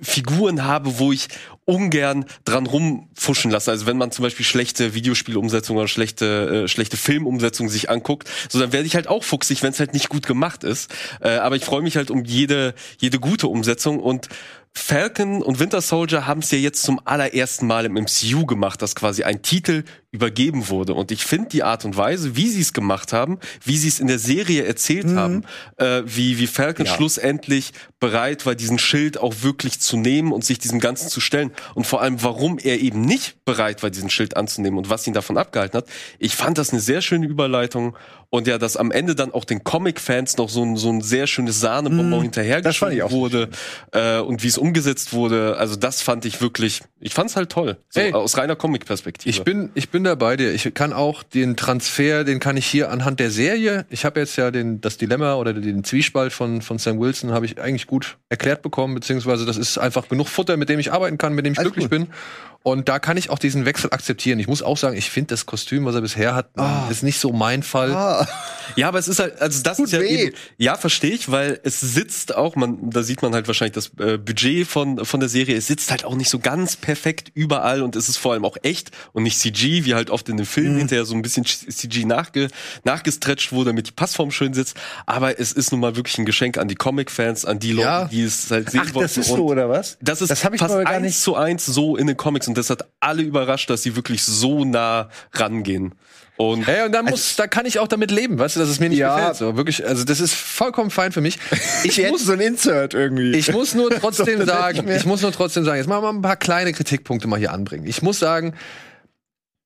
Figuren habe, wo ich ungern dran rumfuschen lasse. Also wenn man zum Beispiel schlechte Videospielumsetzungen oder schlechte, äh, schlechte Filmumsetzungen sich anguckt, so dann werde ich halt auch fuchsig, wenn es halt nicht gut gemacht ist. Äh, aber ich freue mich halt um jede, jede gute Umsetzung und Falcon und Winter Soldier haben es ja jetzt zum allerersten Mal im MCU gemacht, dass quasi ein Titel übergeben wurde. Und ich finde die Art und Weise, wie sie es gemacht haben, wie sie es in der Serie erzählt Mhm. haben, äh, wie, wie Falcon Ja. schlussendlich bereit war, diesen Schild auch wirklich zu nehmen und sich diesem Ganzen zu stellen. Und vor allem, warum er eben nicht bereit war, diesen Schild anzunehmen und was ihn davon abgehalten hat. Ich fand das eine sehr schöne Überleitung. Und ja, dass am Ende dann auch den Comic-Fans noch so ein, so ein sehr schönes Sahnebonbon Mhm. hinterhergeschoben fand wurde äh, und wie es umgesetzt wurde. Also das fand ich wirklich, ich fand's halt toll. So, aus reiner Comic-Perspektive. Ich bin, ich bin da bei dir. Ich kann auch den Transfer, den kann ich hier anhand der Serie. Ich habe jetzt ja den, das Dilemma oder den Zwiespalt von, von Sam Wilson habe ich eigentlich gut erklärt bekommen, beziehungsweise das ist einfach genug Futter, mit dem ich arbeiten kann, mit dem ich Alles glücklich gut. bin. Und da kann ich auch diesen Wechsel akzeptieren. Ich muss auch sagen, ich finde das Kostüm, was er bisher hat, ist nicht so mein Fall. Ah, Ja, aber es ist halt, also das Tut ist ja weh. eben, ja, verstehe ich, weil es sitzt auch, man, da sieht man halt wahrscheinlich das äh, Budget von, von der Serie, es sitzt halt auch nicht so ganz perfekt überall und es ist vor allem auch echt und nicht CG, wie halt oft in den Filmen Mhm. hinterher so ein bisschen CG nachge, nachgestretcht wurde, damit die Passform schön sitzt. Aber es ist nun mal wirklich ein Geschenk an die Comic-Fans, an die Leute, Ja. die es halt sehen ach, wollten. das ist so, oder was? das ist das hab ich fast gar eins nicht. zu eins so in den Comics und das hat alle überrascht, dass sie wirklich so nah rangehen. Und Hey, und da muss, da kann ich auch damit leben, weißt du, dass es mir nicht Ja. gefällt. So, wirklich, also das ist vollkommen fein für mich. Ich Ich muss so ein Insert irgendwie. Ich muss nur trotzdem sagen, ich muss nur trotzdem sagen, jetzt mal ein paar kleine Kritikpunkte mal hier anbringen. Ich muss sagen,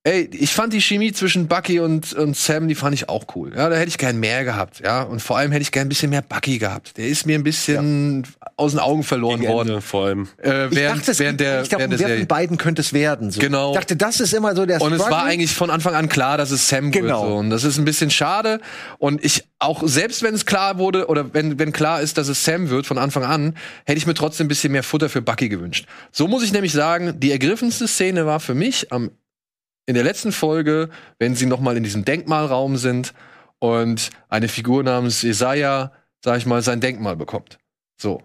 ey, ich fand die Chemie zwischen Bucky und, und Sam, die fand ich auch cool. Ja, da hätte ich gern mehr gehabt, ja. Und vor allem hätte ich gern ein bisschen mehr Bucky gehabt. Der ist mir ein bisschen aus den Augen verloren gegen worden. Ende vor allem. Äh, ich während, dachte, es während der, ich glaub, während der wer Serie. von beiden könnte es werden. So. Genau. Ich dachte, das ist immer so der Und es war Struggle. eigentlich von Anfang an klar, dass es Sam Genau. wird. So. Und das ist ein bisschen schade. Und ich auch, selbst wenn es klar wurde, oder wenn, wenn klar ist, dass es Sam wird von Anfang an, hätte ich mir trotzdem ein bisschen mehr Futter für Bucky gewünscht. So muss ich nämlich sagen, die ergriffenste Szene war für mich am, in der letzten Folge, wenn sie noch mal in diesem Denkmalraum sind und eine Figur namens Jesaja, sag ich mal, sein Denkmal bekommt. So.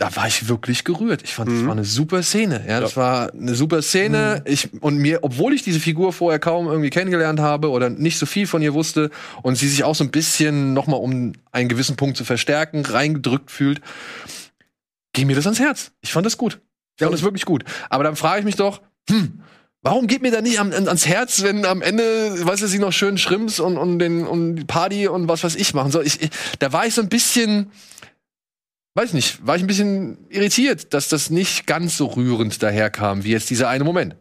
Da war ich wirklich gerührt. Ich fand, das Mhm. war eine super Szene. Ja, das war eine super Szene. Ich, und mir, obwohl ich diese Figur vorher kaum irgendwie kennengelernt habe oder nicht so viel von ihr wusste und sie sich auch so ein bisschen noch mal um einen gewissen Punkt zu verstärken, reingedrückt fühlt, ging mir das ans Herz. Ich fand das gut. Ich fand das wirklich gut. Aber dann frage ich mich doch, hm, Warum geht mir da nicht am, an- ans Herz, wenn am Ende, weißt du, sie noch schön Schrimps und, und den und die Party und was weiß ich machen soll? Ich, ich, da war ich so ein bisschen, weiß nicht, war ich ein bisschen irritiert, dass das nicht ganz so rührend daherkam, wie jetzt dieser eine Moment.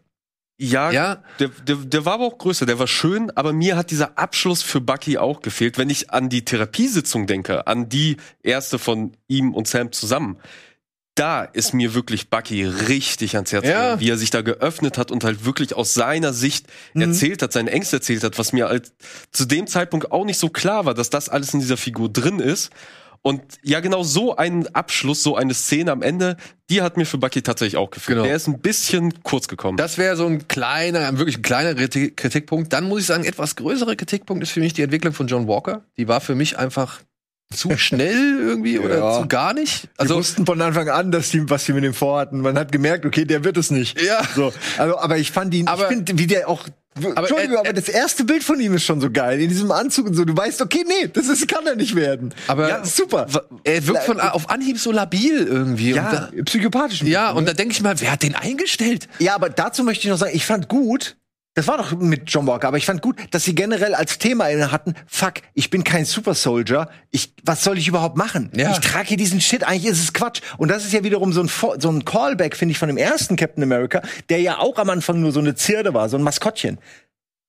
Ja, Ja, Der, der, der war aber auch größer, der war schön, aber mir hat dieser Abschluss für Bucky auch gefehlt. Wenn ich an die Therapiesitzung denke, an die erste von ihm und Sam zusammen, da ist mir wirklich Bucky richtig ans Herz Ja. gegangen, wie er sich da geöffnet hat und halt wirklich aus seiner Sicht erzählt hat, seine Ängste erzählt hat, was mir halt zu dem Zeitpunkt auch nicht so klar war, dass das alles in dieser Figur drin ist. Und ja, genau so ein Abschluss, so eine Szene am Ende, die hat mir für Bucky tatsächlich auch gefehlt. Genau. Der ist ein bisschen kurz gekommen. das wäre so ein kleiner, wirklich ein kleiner Kritik- Kritikpunkt. Dann muss ich sagen, etwas größerer Kritikpunkt ist für mich die Entwicklung von John Walker. Die war für mich einfach zu schnell irgendwie oder Ja. zu gar nicht. wir Also wussten von Anfang an, dass die, was sie mit dem vorhatten. Man hat gemerkt, okay, der wird es nicht. Ja. So, also, aber ich fand ihn, Aber- ich finde, wie der auch. Entschuldigung, er- aber das erste Bild von ihm ist schon so geil. In diesem Anzug und so. Du weißt, okay, nee, das ist, kann er nicht werden. Aber- ja, super. er wirkt von auf Anhieb so labil irgendwie. Ja, Und psychopathisch. da, ja, und da denke ich mal, wer hat den eingestellt? Ja, aber dazu möchte ich noch sagen, ich fand gut, das war doch mit John Walker, aber ich fand gut, dass sie generell als Thema inne hatten, fuck, ich bin kein Super Soldier, ich, was soll ich überhaupt machen? Ja. Ich trage hier diesen Shit, eigentlich ist es Quatsch. Und das ist ja wiederum so ein, so ein Callback, finde ich, von dem ersten Captain America, der ja auch am Anfang nur so eine Zirde war, so ein Maskottchen.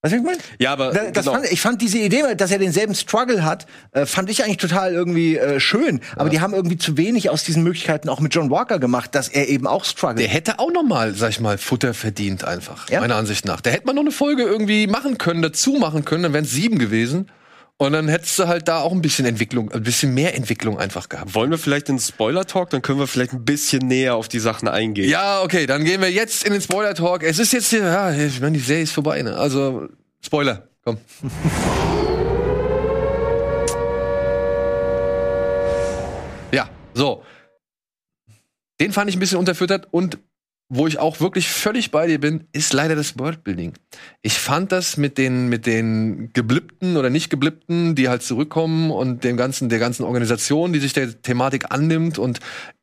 Was ich meine? Ja, aber Da- Das genau. fand, ich fand diese Idee, dass er denselben Struggle hat, äh, fand ich eigentlich total irgendwie äh, schön. Aber die haben irgendwie zu wenig aus diesen Möglichkeiten auch mit John Walker gemacht, dass er eben auch struggelt. Der hätte auch noch mal, sag ich mal, Futter verdient einfach, Ja. meiner Ansicht nach. Da hätte man noch eine Folge irgendwie machen können, dazu machen können, dann wären es sieben gewesen. Und dann hättest du halt da auch ein bisschen Entwicklung, ein bisschen mehr Entwicklung einfach gehabt. Wollen wir vielleicht in Spoiler-Talk? Dann können wir vielleicht ein bisschen näher auf die Sachen eingehen. Ja, okay, dann gehen wir jetzt in den Spoiler-Talk. Es ist jetzt hier, ja, ich meine, die Serie ist vorbei, ne? Also, Spoiler, komm. ja, so. Den fand ich ein bisschen unterfüttert und wo ich auch wirklich völlig bei dir bin, ist leider das Worldbuilding. Ich fand das mit den, mit den Geblippten oder nicht Geblippten, die halt zurückkommen und dem ganzen, der ganzen Organisation, die sich der Thematik annimmt und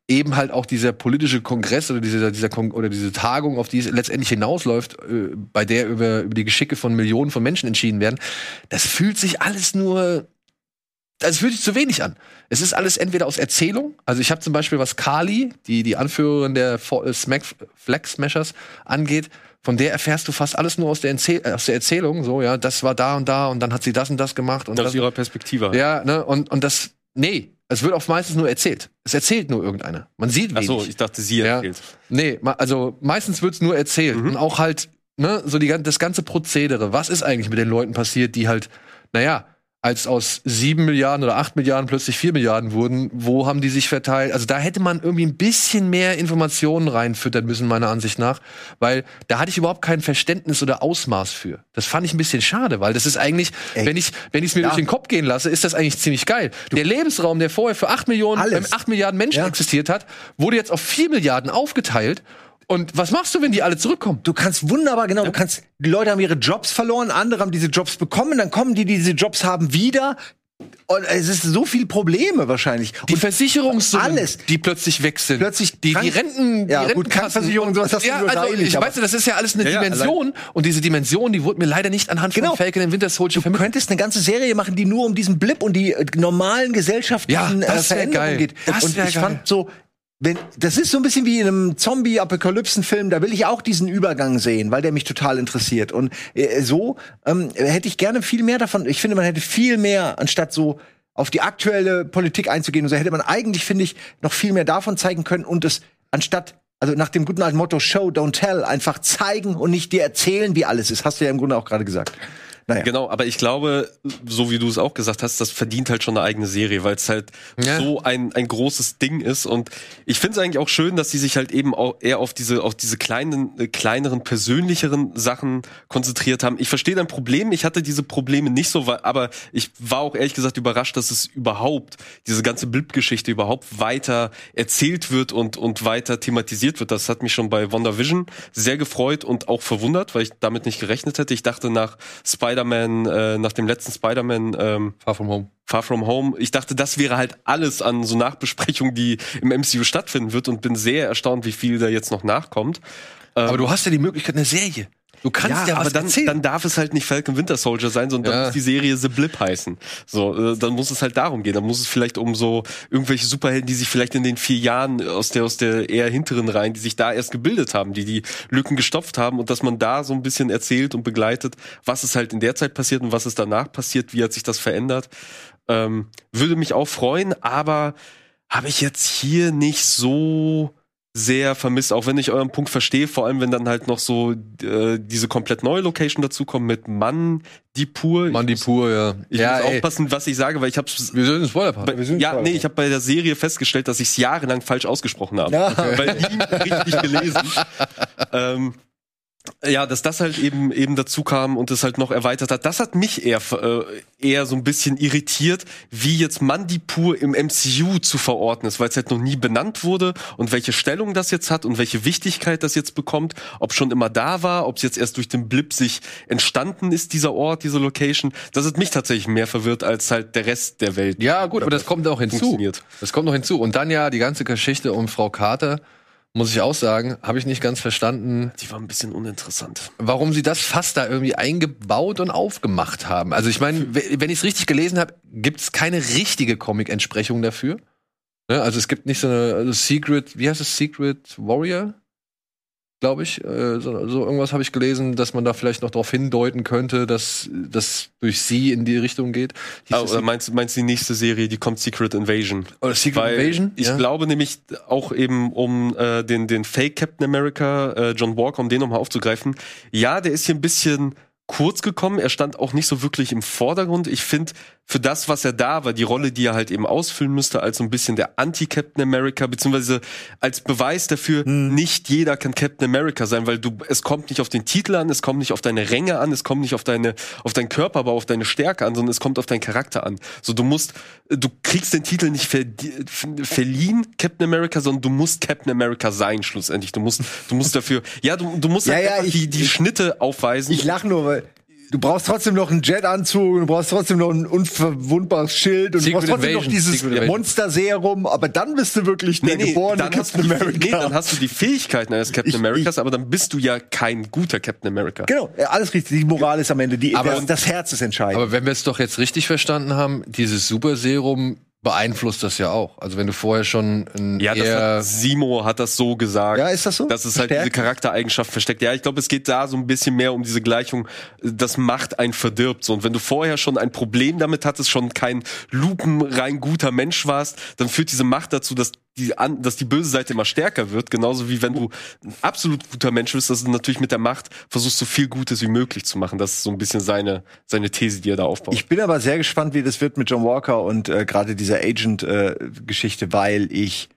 eben halt auch dieser politische Kongress oder diese, dieser Kon oder diese Tagung, auf die es letztendlich hinausläuft, äh, bei der über, über die Geschicke von Millionen von Menschen entschieden werden, das fühlt sich alles nur also es fühlt sich zu wenig an. Es ist alles entweder aus Erzählung, also ich habe zum Beispiel, was Kali, die, die Anführerin der äh, Smack Flag Smashers angeht, von der erfährst du fast alles nur aus der, äh, aus der Erzählung, so, ja, das war da und da und dann hat sie das und das gemacht und Aus das, ihrer Perspektive. halt. ja, ne, und, und das, nee, es wird auch meistens nur erzählt. Es erzählt nur irgendeiner. Man sieht Ach wenig. so, ich dachte, sie Ja. erzählt. Nee, ma- also meistens wird's nur erzählt. Mhm. Und auch halt, ne, so die, das ganze Prozedere. Was ist eigentlich mit den Leuten passiert, die halt, naja, als aus sieben Milliarden oder acht Milliarden plötzlich vier Milliarden wurden, wo haben die sich verteilt? Also da hätte man irgendwie ein bisschen mehr Informationen reinfüttern müssen, meiner Ansicht nach. Weil da hatte ich überhaupt kein Verständnis oder Ausmaß für. Das fand ich ein bisschen schade, weil das ist eigentlich, Ey. wenn ich wenn ich es mir Ja. durch den Kopf gehen lasse, ist das eigentlich ziemlich geil. der Lebensraum, der vorher für acht Millionen, ähm, acht Milliarden Menschen Ja. existiert hat, wurde jetzt auf vier Milliarden aufgeteilt. Und was machst du, wenn die alle zurückkommen? Du kannst wunderbar, genau, du kannst, die Leute haben ihre Jobs verloren, andere haben diese Jobs bekommen, dann kommen die, die diese Jobs haben, wieder. Und es ist so viel Probleme wahrscheinlich. Die Und Versicherungssummen, alles. die plötzlich weg sind. Plötzlich die, die Renten, Ja, die gut, Rentenkassen Krankenversicherung, sowas hast du ja, da also, eh nicht, ich weiß, das ist ja alles eine Ja, ja, Dimension. und diese Dimension, die wurde mir leider nicht anhand Genau. von Falcon and Winter Soldier Du vermittelt. könntest eine ganze Serie machen, die nur um diesen Blip und die äh, normalen gesellschaftlichen Ja, äh, das wär Veränderungen geil. geht. Das und ich geil. fand so, wenn, das ist so ein bisschen wie in einem Zombie-Apokalypsen-Film, da will ich auch diesen Übergang sehen, weil der mich total interessiert. Und äh, so ähm, hätte ich gerne viel mehr davon. Ich finde, man hätte viel mehr, anstatt so auf die aktuelle Politik einzugehen, und so hätte man eigentlich, finde ich, noch viel mehr davon zeigen können und es anstatt also nach dem guten alten Motto Show, don't tell, einfach zeigen und nicht dir erzählen, wie alles ist. Hast du ja im Grunde auch gerade gesagt. Naja. Genau, aber ich glaube, so wie du es auch gesagt hast, das verdient halt schon eine eigene Serie, weil es halt Ja. so ein, ein großes Ding ist. Und ich finde es eigentlich auch schön, dass sie sich halt eben auch eher auf diese, auf diese kleinen, äh, kleineren, persönlicheren Sachen konzentriert haben. Ich verstehe dein Problem, ich hatte diese Probleme nicht so, aber ich war auch ehrlich gesagt überrascht, dass es überhaupt, diese ganze Blip-Geschichte überhaupt weiter erzählt wird und, und weiter thematisiert wird. Das hat mich schon bei WandaVision sehr gefreut und auch verwundert, weil ich damit nicht gerechnet hätte. Ich dachte nach Spider-Man, äh, nach dem letzten Spider-Man ähm, Far from home. Far From Home, ich dachte, das wäre halt alles an so Nachbesprechungen, die im MCU stattfinden wird und bin sehr erstaunt, wie viel da jetzt noch nachkommt. Aber du hast ja die Möglichkeit, eine Serie. Du kannst ja, aber was dann, erzählen. dann darf es halt nicht Falcon Winter Soldier sein, sondern Ja. dann muss die Serie The Blip heißen. So, äh, dann muss es halt darum gehen. Dann muss es vielleicht um so irgendwelche Superhelden, die sich vielleicht in den vier Jahren aus der aus der eher hinteren Reihen, die sich da erst gebildet haben, die die Lücken gestopft haben und dass man da so ein bisschen erzählt und begleitet, was ist halt in der Zeit passiert und was ist danach passiert, wie hat sich das verändert. Ähm, würde mich auch freuen, aber habe ich jetzt hier nicht so sehr vermisst, auch wenn ich euren Punkt verstehe, vor allem wenn dann halt noch so äh, diese komplett neue Location dazukommt mit Mandipur. Mandipur, ja. Ich ja, muss ey. aufpassen, was ich sage, weil ich hab's Wir sind im Spoiler-Part. bei, ja, nee, ich habe bei der Serie festgestellt, dass ich es jahrelang falsch ausgesprochen habe. Ja. Weil nie richtig gelesen. ähm, ja, dass das halt eben eben dazu kam und es halt noch erweitert hat, das hat mich eher äh, eher so ein bisschen irritiert, wie jetzt Mandipur im MCU zu verorten ist, weil es halt noch nie benannt wurde und welche Stellung das jetzt hat und welche Wichtigkeit das jetzt bekommt, ob schon immer da war, ob es jetzt erst durch den Blip sich entstanden ist dieser Ort, diese Location. Das hat mich tatsächlich mehr verwirrt als halt der Rest der Welt. Ja, gut, aber das kommt auch hinzu. Das kommt noch hinzu. Und dann ja die ganze Geschichte um Frau Carter, muss ich auch sagen, habe ich nicht ganz verstanden, Die war ein bisschen uninteressant. warum sie das fast da irgendwie eingebaut und aufgemacht haben. Also ich meine, we- wenn ich es richtig gelesen habe, gibt es keine richtige Comic-Entsprechung dafür. Ne? Also es gibt nicht so eine also Secret, wie heißt es, Secret Warrior? Glaube ich. Äh, so, so irgendwas habe ich gelesen, dass man da vielleicht noch darauf hindeuten könnte, dass das durch sie in die Richtung geht. Hieß es oder meinst, du- meinst du die nächste Serie, die kommt Secret Invasion? Oder Secret Weil Invasion? ich ja. glaube nämlich auch eben, um äh, den, den Fake Captain America, äh, John Walker, um den nochmal aufzugreifen. Ja, der ist hier ein bisschen kurz gekommen. Er stand auch nicht so wirklich im Vordergrund. Ich finde, für das, was er da war, die Rolle, die er halt eben ausfüllen müsste, als so ein bisschen der Anti-Captain America, beziehungsweise als Beweis dafür, Hm. nicht jeder kann Captain America sein, weil du, es kommt nicht auf den Titel an, es kommt nicht auf deine Ränge an, es kommt nicht auf deine, auf deinen Körper, aber auf deine Stärke an, sondern es kommt auf deinen Charakter an. So, du musst, du kriegst den Titel nicht ver verliehen, Captain America, sondern du musst Captain America sein, schlussendlich. Du musst, du musst dafür, ja, du, du musst Ja, halt ja, ich- die, die Schnitte aufweisen. Ich lache nur, weil du brauchst trotzdem noch einen Jetanzug, du brauchst trotzdem noch ein unverwundbares Schild und Secret du brauchst trotzdem Invasion, noch dieses Secret. Monster-Serum, aber dann bist du wirklich der geborene dann hast, du Captain die, America. nee, dann hast du die Fähigkeiten eines Captain Ich- Americas, aber dann bist du ja kein guter Captain America. genau, ja, alles richtig. Die Moral ist am Ende, die, Aber- das, das Herz ist entscheidend. Aber wenn wir es doch jetzt richtig verstanden haben, dieses Superserum beeinflusst das ja auch. Also wenn du vorher schon ein Ja, eher hat, Simo hat das so gesagt. Ja, ist das so? Dass es halt diese? Charaktereigenschaft versteckt. Ja, ich glaube, es geht da so ein bisschen mehr um diese Gleichung, das Macht ein verdirbt. So, und wenn du vorher schon ein Problem damit hattest, schon kein lupenrein guter Mensch warst, dann führt diese Macht dazu, dass die, an, dass die böse Seite immer stärker wird. Genauso wie wenn du ein absolut guter Mensch bist, dass du natürlich mit der Macht versuchst, so viel Gutes wie möglich zu machen. Das ist so ein bisschen seine, seine These, die er da aufbaut. Ich bin aber sehr gespannt, wie das wird mit John Walker und äh, gerade dieser Agent-Geschichte, weil ich,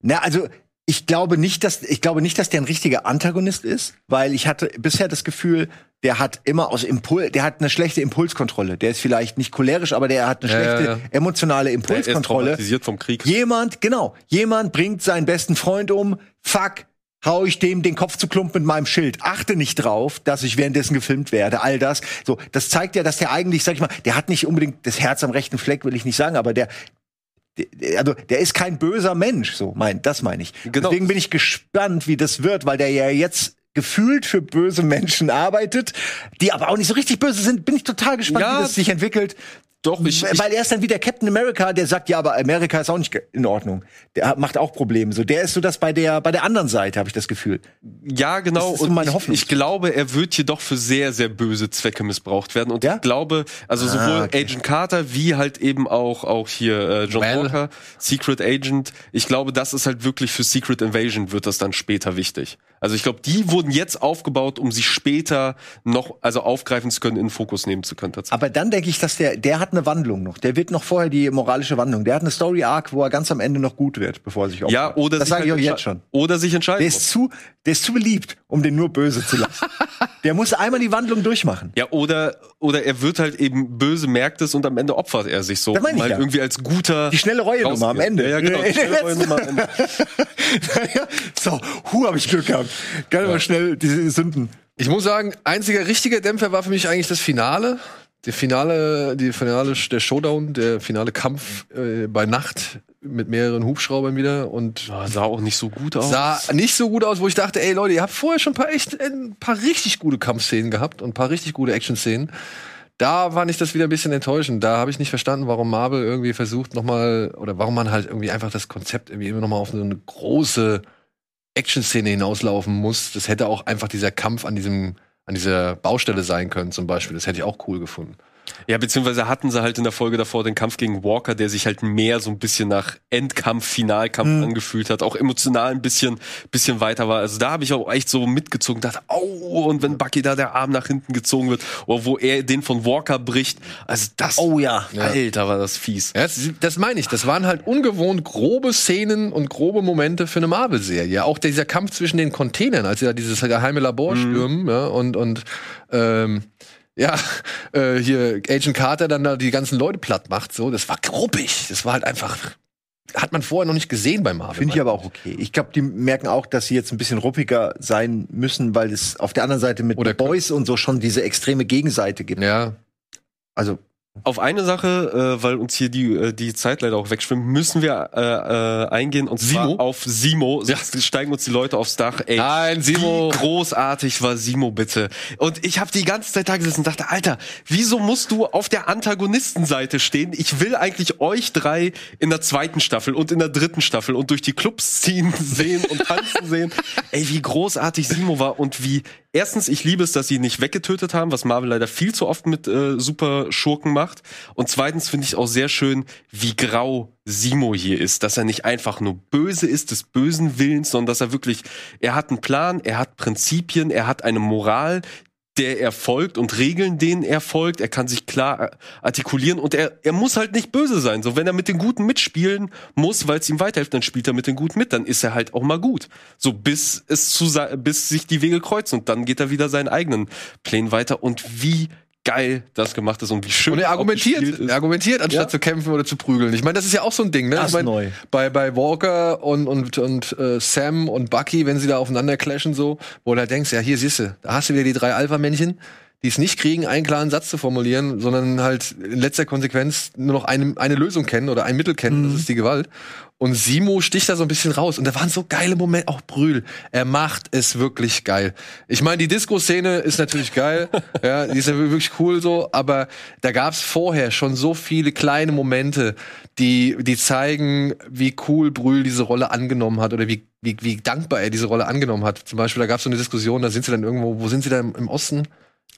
na also ich glaube nicht, dass ich glaube nicht, dass der ein richtiger Antagonist ist, weil ich hatte bisher das Gefühl, der hat immer aus Impuls, der hat eine schlechte Impulskontrolle. Der ist vielleicht nicht cholerisch, aber der hat eine schlechte ja. emotionale er ist Impulskontrolle. traumatisiert vom Krieg. Jemand, genau, jemand bringt seinen besten Freund um, fuck, hau ich dem den Kopf zu Klump mit meinem Schild. Achte nicht drauf, dass ich währenddessen gefilmt werde, all das. So, das zeigt ja, dass der eigentlich, sag ich mal, der hat nicht unbedingt das Herz am rechten Fleck, will ich nicht sagen, aber der der- also der ist kein böser Mensch, so mein, das meine ich. Genau. Deswegen bin ich gespannt, wie das wird, weil der ja jetzt gefühlt für böse Menschen arbeitet, die aber auch nicht so richtig böse sind. Bin ich total gespannt, Ja, wie das sich entwickelt. Doch, ich, ich Weil er ist dann wie der Captain America, der sagt, ja, aber Amerika ist auch nicht in Ordnung. Der macht auch Probleme. So, der ist so das bei der bei der anderen Seite, habe ich das Gefühl. Ja, genau. Das ist so und meine ich, Hoffnung. ich glaube, er wird jedoch für sehr, sehr böse Zwecke missbraucht werden. Und Ja? ich glaube, also Ah, sowohl okay. Agent Carter wie halt eben auch, auch hier äh, John Well. Walker, Secret Agent. Ich glaube, das ist halt wirklich für Secret Invasion wird das dann später wichtig. Also ich glaube, die wurden jetzt aufgebaut, um sie später noch, also aufgreifen zu können, in den Fokus nehmen zu können. Tatsächlich. Aber dann denke ich, dass der der hat eine Wandlung noch. Der wird noch vorher die moralische Wandlung. Der hat eine Story Arc, wo er ganz am Ende noch gut wird, bevor er sich opfert. Ja, oder das sich sage ich halt euch jetzt schon. Oder sich entscheiden Der muss. ist zu der ist zu beliebt, um den nur böse zu lassen. der muss einmal die Wandlung durchmachen. Ja, oder, oder er wird halt eben böse, merkt es und am Ende opfert er sich so. Das meine ich halt ja. irgendwie als guter. Die schnelle Reue-Nummer am Ende. Ja, ja genau. Die schnelle Reue-Nummer am Ende. so, hu, habe ich Glück gehabt. Kann mal schnell diese Sünden. Ich muss sagen, einziger richtiger Dämpfer war für mich eigentlich das Finale. Der finale, die finale, der Showdown, der finale Kampf äh, bei Nacht mit mehreren Hubschraubern wieder und Ja, sah auch nicht so gut aus. sah nicht so gut aus, wo ich dachte, ey Leute, ihr habt vorher schon ein paar echt, äh, ein paar richtig gute Kampfszenen gehabt und ein paar richtig gute Action-Szenen. Da fand ich das wieder ein bisschen enttäuschend. Da habe ich nicht verstanden, warum Marvel irgendwie versucht nochmal, oder warum man halt irgendwie einfach das Konzept irgendwie immer nochmal auf so eine große Action-Szene hinauslaufen muss. Das hätte auch einfach dieser Kampf an diesem, an dieser Baustelle sein können, zum Beispiel. Das hätte ich auch cool gefunden. Ja, beziehungsweise hatten sie halt in der Folge davor den Kampf gegen Walker, der sich halt mehr so ein bisschen nach Endkampf, Finalkampf Mhm. angefühlt hat, auch emotional ein bisschen, bisschen weiter war. Also da habe ich auch echt so mitgezogen, dachte, au, und wenn Bucky da der Arm nach hinten gezogen wird, oder wo er den von Walker bricht, also das, Oh ja. Alter, war das fies. Ja, das, das meine ich. Das waren halt ungewohnt grobe Szenen und grobe Momente für eine Marvel-Serie. Auch dieser Kampf zwischen den Containern, als sie da dieses geheime Labor stürmen, ja, und, und ähm, ja, äh, hier Agent Carter dann da die ganzen Leute platt macht, so, das war gruppig. Das war halt einfach, hat man vorher noch nicht gesehen bei Marvel. Finde ich aber auch okay. Ich glaube, die merken auch, dass sie jetzt ein bisschen ruppiger sein müssen, weil es auf der anderen Seite mit Oder- Boys und so schon diese extreme Gegenseite gibt. Ja, Also Auf eine Sache, äh, weil uns hier die, äh, die Zeit leider auch wegschwimmt, müssen wir äh, äh, eingehen und Simo? zwar auf Simo. Sonst steigen uns die Leute aufs Dach. Ey, Nein, Simo. Wie großartig war Simo bitte. Und ich habe die ganze Zeit da gesessen und dachte, Alter, wieso musst du auf der Antagonistenseite stehen? Ich will eigentlich euch drei in der zweiten Staffel und in der dritten Staffel und durch die Clubs ziehen sehen und tanzen sehen. Ey, wie großartig Simo war und wie Erstens, ich liebe es, dass sie ihn nicht weggetötet haben, was Marvel leider viel zu oft mit äh, super Schurken macht. Und zweitens finde ich auch sehr schön, wie grau Simo hier ist, dass er nicht einfach nur böse ist des bösen Willens, sondern dass er wirklich, er hat einen Plan, er hat Prinzipien, er hat eine Moral, der er folgt und Regeln, denen er folgt. Er kann sich klar artikulieren und er, er muss halt nicht böse sein. So, wenn er mit den Guten mitspielen muss, weil es ihm weiterhilft, dann spielt er mit den Guten mit. Dann ist er halt auch mal gut. So, bis es zu, bis sich die Wege kreuzen und dann geht er wieder seinen eigenen Plänen weiter. Und wie geil das gemacht ist und wie schön Und er argumentiert, er argumentiert, anstatt Ja. zu kämpfen oder zu prügeln. Ich meine, das ist ja auch so ein Ding, ne? Das ich mein, neu. Bei, bei Walker und, und, und äh, Sam und Bucky, wenn sie da aufeinander clashen, so, wo du halt denkst, ja, hier siehst du, da hast du wieder die drei Alpha-Männchen, die es nicht kriegen, einen klaren Satz zu formulieren, sondern halt in letzter Konsequenz nur noch eine, eine Lösung kennen oder ein Mittel kennen, das ist die Gewalt. Und Simo sticht da so ein bisschen raus. Und da waren so geile Momente, auch Brühl. Er macht es wirklich geil. Ich meine, die Disco-Szene ist natürlich geil. ja, die ist ja wirklich cool so. Aber da gab's vorher schon so viele kleine Momente, die, die zeigen, wie cool Brühl diese Rolle angenommen hat oder wie, wie, wie dankbar er diese Rolle angenommen hat. Zum Beispiel, da gab's so eine Diskussion, da sind sie dann irgendwo, wo sind sie da im, im Osten?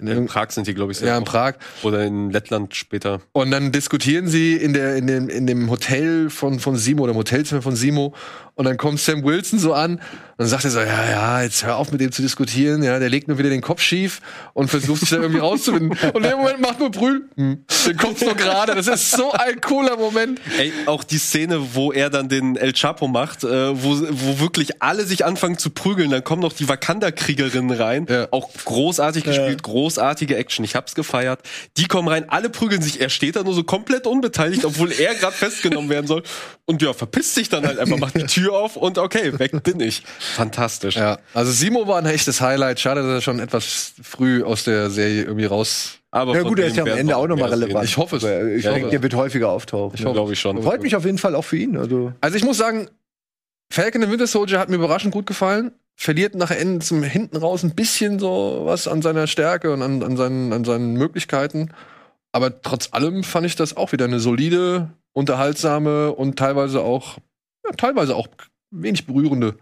In Prag sind die, glaube ich, ja, in. Prag. Oder in Lettland später. Und dann diskutieren sie in, der, in, dem, in dem Hotel von, von Simo oder im Hotelzimmer von Simo. Und dann kommt Sam Wilson so an und sagt er so, ja, ja, jetzt hör auf mit dem zu diskutieren. Ja, der legt nur wieder den Kopf schief und versucht sich da irgendwie rauszufinden. Und in dem Moment macht nur Brühl hm, den Kopf so gerade. Das ist so ein cooler Moment. Ey, auch die Szene, wo er dann den El Chapo macht, äh, wo, wo wirklich alle sich anfangen zu prügeln, dann kommen noch die Wakanda-Kriegerinnen rein. Ja. Auch großartig gespielt, großartige Action. Ich hab's gefeiert. Die kommen rein, alle prügeln sich. Er steht da nur so komplett unbeteiligt, obwohl er gerade festgenommen werden soll. Und ja, verpisst sich dann halt einfach, macht die Tür auf und okay, weg bin ich. Fantastisch. Ja, also Simo war ein echtes Highlight. Schade, dass er schon etwas früh aus der Serie irgendwie raus. Aber Ja gut, er ist ja am Ende auch nochmal relevant. Ich hoffe es. Ich Ja, denke, ja. der wird häufiger auftauchen. Ich glaube ich schon. Freut mich auf jeden Fall auch für ihn. Also Also ich muss sagen, Falcon and Winter Soldier hat mir überraschend gut gefallen. Verliert nach Ende zum hinten raus ein bisschen so was an seiner Stärke und an, an, seinen, an seinen Möglichkeiten. Aber trotz allem fand ich das auch wieder eine solide, unterhaltsame und teilweise auch, ja, teilweise auch wenig berührende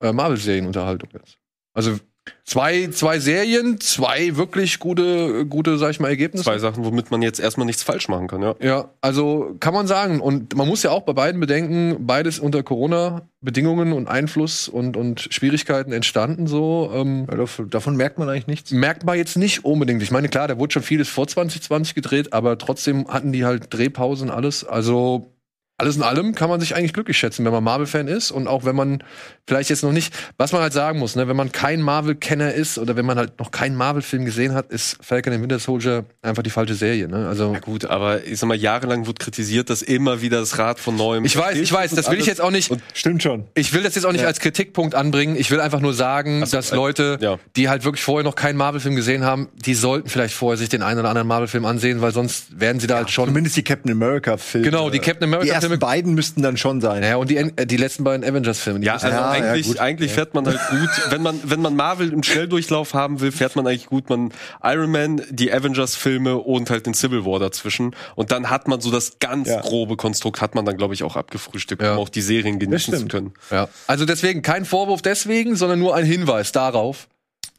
äh, Marvel-Serien-Unterhaltung jetzt. Also zwei, zwei Serien, zwei wirklich gute, gute, sag ich mal, Ergebnisse. Zwei Sachen, womit man jetzt erstmal nichts falsch machen kann, ja. Ja, also kann man sagen. Und man muss ja auch bei beiden bedenken, beides unter Corona-Bedingungen und Einfluss und, und Schwierigkeiten entstanden so. Ähm, ja, davon, davon merkt man eigentlich nichts. merkt man jetzt nicht unbedingt. Ich meine, klar, da wurde schon vieles vor 2020 gedreht, aber trotzdem hatten die halt Drehpausen alles. Also alles in allem kann man sich eigentlich glücklich schätzen, wenn man Marvel-Fan ist und auch wenn man vielleicht jetzt noch nicht, was man halt sagen muss, ne, wenn man kein Marvel-Kenner ist oder wenn man halt noch keinen Marvel-Film gesehen hat, ist Falcon and Winter Soldier einfach die falsche Serie. Ne? Also Ja gut, aber ich sag mal, jahrelang wird kritisiert, dass immer wieder das Rad von neuem. ich weiß, ich weiß, das will ich jetzt auch nicht. Stimmt schon. Ich will das jetzt auch nicht als Kritikpunkt anbringen. Ich will einfach nur sagen, so, dass äh, Leute, ja. die halt wirklich vorher noch keinen Marvel-Film gesehen haben, die sollten vielleicht vorher sich den einen oder anderen Marvel-Film ansehen, weil sonst werden sie da halt schon. Zumindest die Captain America-Filme. Genau, die Captain Die America-Filme. beiden müssten dann schon sein. Ja, und die, äh, die letzten beiden Avengers-Filme. Ja, also Ja, ja, eigentlich, gut. eigentlich fährt man halt gut. Wenn man, wenn man Marvel im Schnelldurchlauf haben will, fährt man eigentlich gut. Man Iron Man, die Avengers-Filme und halt den Civil War dazwischen. Und dann hat man so das ganz Ja. grobe Konstrukt, hat man dann, glaube ich, auch abgefrühstückt, Ja. um auch die Serien genießen zu können. ja. Also deswegen kein Vorwurf deswegen, sondern nur ein Hinweis darauf,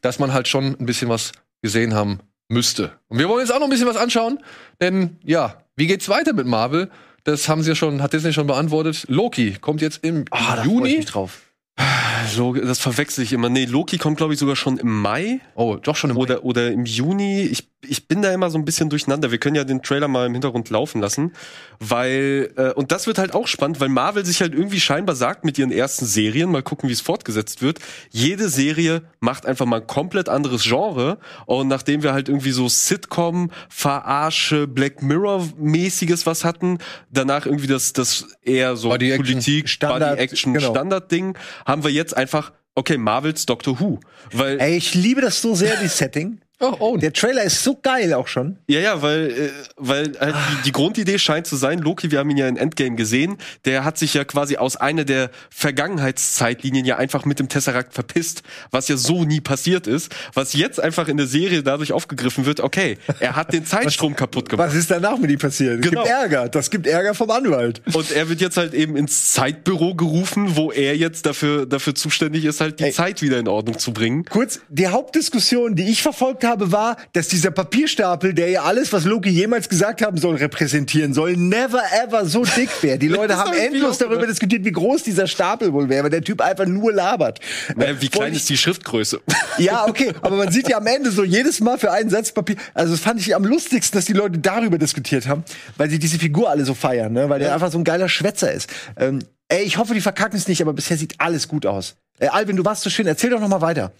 dass man halt schon ein bisschen was gesehen haben müsste. Und wir wollen jetzt auch noch ein bisschen was anschauen, denn ja, wie geht's weiter mit Marvel? Das haben sie ja schon, hat Disney schon beantwortet. Loki kommt jetzt im Ah, da freu ich Juni. mich drauf. So, das verwechsel ich immer. Nee, Loki kommt, glaube ich, sogar schon im Mai Oh, doch schon im oder, oder im Juni. Ich, ich bin da immer so ein bisschen durcheinander. Wir können ja den Trailer mal im Hintergrund laufen lassen. Weil, äh, und das wird halt auch spannend, weil Marvel sich halt irgendwie scheinbar sagt mit ihren ersten Serien, mal gucken, wie es fortgesetzt wird. Jede Serie macht einfach mal ein komplett anderes Genre. Und nachdem wir halt irgendwie so Sitcom, Verarsche, Black Mirror-mäßiges was hatten, danach irgendwie das, das eher so Body Action, Politik, Standard, Body Action, genau. Standard-Ding, haben wir jetzt einfach, okay, Marvels Doctor Who. Weil, Ey, ich liebe das so sehr, die Setting. Oh, oh. Der Trailer ist so geil auch schon. Ja, ja, weil, äh, weil halt die, die Grundidee scheint zu sein, Loki, wir haben ihn ja in Endgame gesehen, der hat sich ja quasi aus einer der Vergangenheitszeitlinien ja einfach mit dem Tesseract verpisst, was ja so nie passiert ist, was jetzt einfach in der Serie dadurch aufgegriffen wird, okay, er hat den Zeitstrom kaputt gemacht. Was ist danach mit ihm passiert? Es Genau. gibt Ärger. Das gibt Ärger vom Anwalt. Und er wird jetzt halt eben ins Zeitbüro gerufen, wo er jetzt dafür, dafür zuständig ist, halt die Ey. Zeit wieder in Ordnung zu bringen. Kurz, die Hauptdiskussion, die ich verfolgt habe, war, dass dieser Papierstapel, der ja alles, was Loki jemals gesagt haben soll, repräsentieren soll, never ever so dick wäre. Die Leute haben hab ich endlos darüber gedacht. diskutiert, wie groß dieser Stapel wohl wäre, weil der Typ einfach nur labert. Naja, wie Äh, klein und ist die Schriftgröße? ja, okay, aber man sieht ja am Ende so jedes Mal für einen Satz Papier. Also das fand ich am lustigsten, dass die Leute darüber diskutiert haben, weil sie diese Figur alle so feiern, ne? weil der einfach so ein geiler Schwätzer ist. Ähm, ey, ich hoffe, die verkacken es nicht, aber bisher sieht alles gut aus. Äh, Alvin, du warst so schön, erzähl doch noch mal weiter.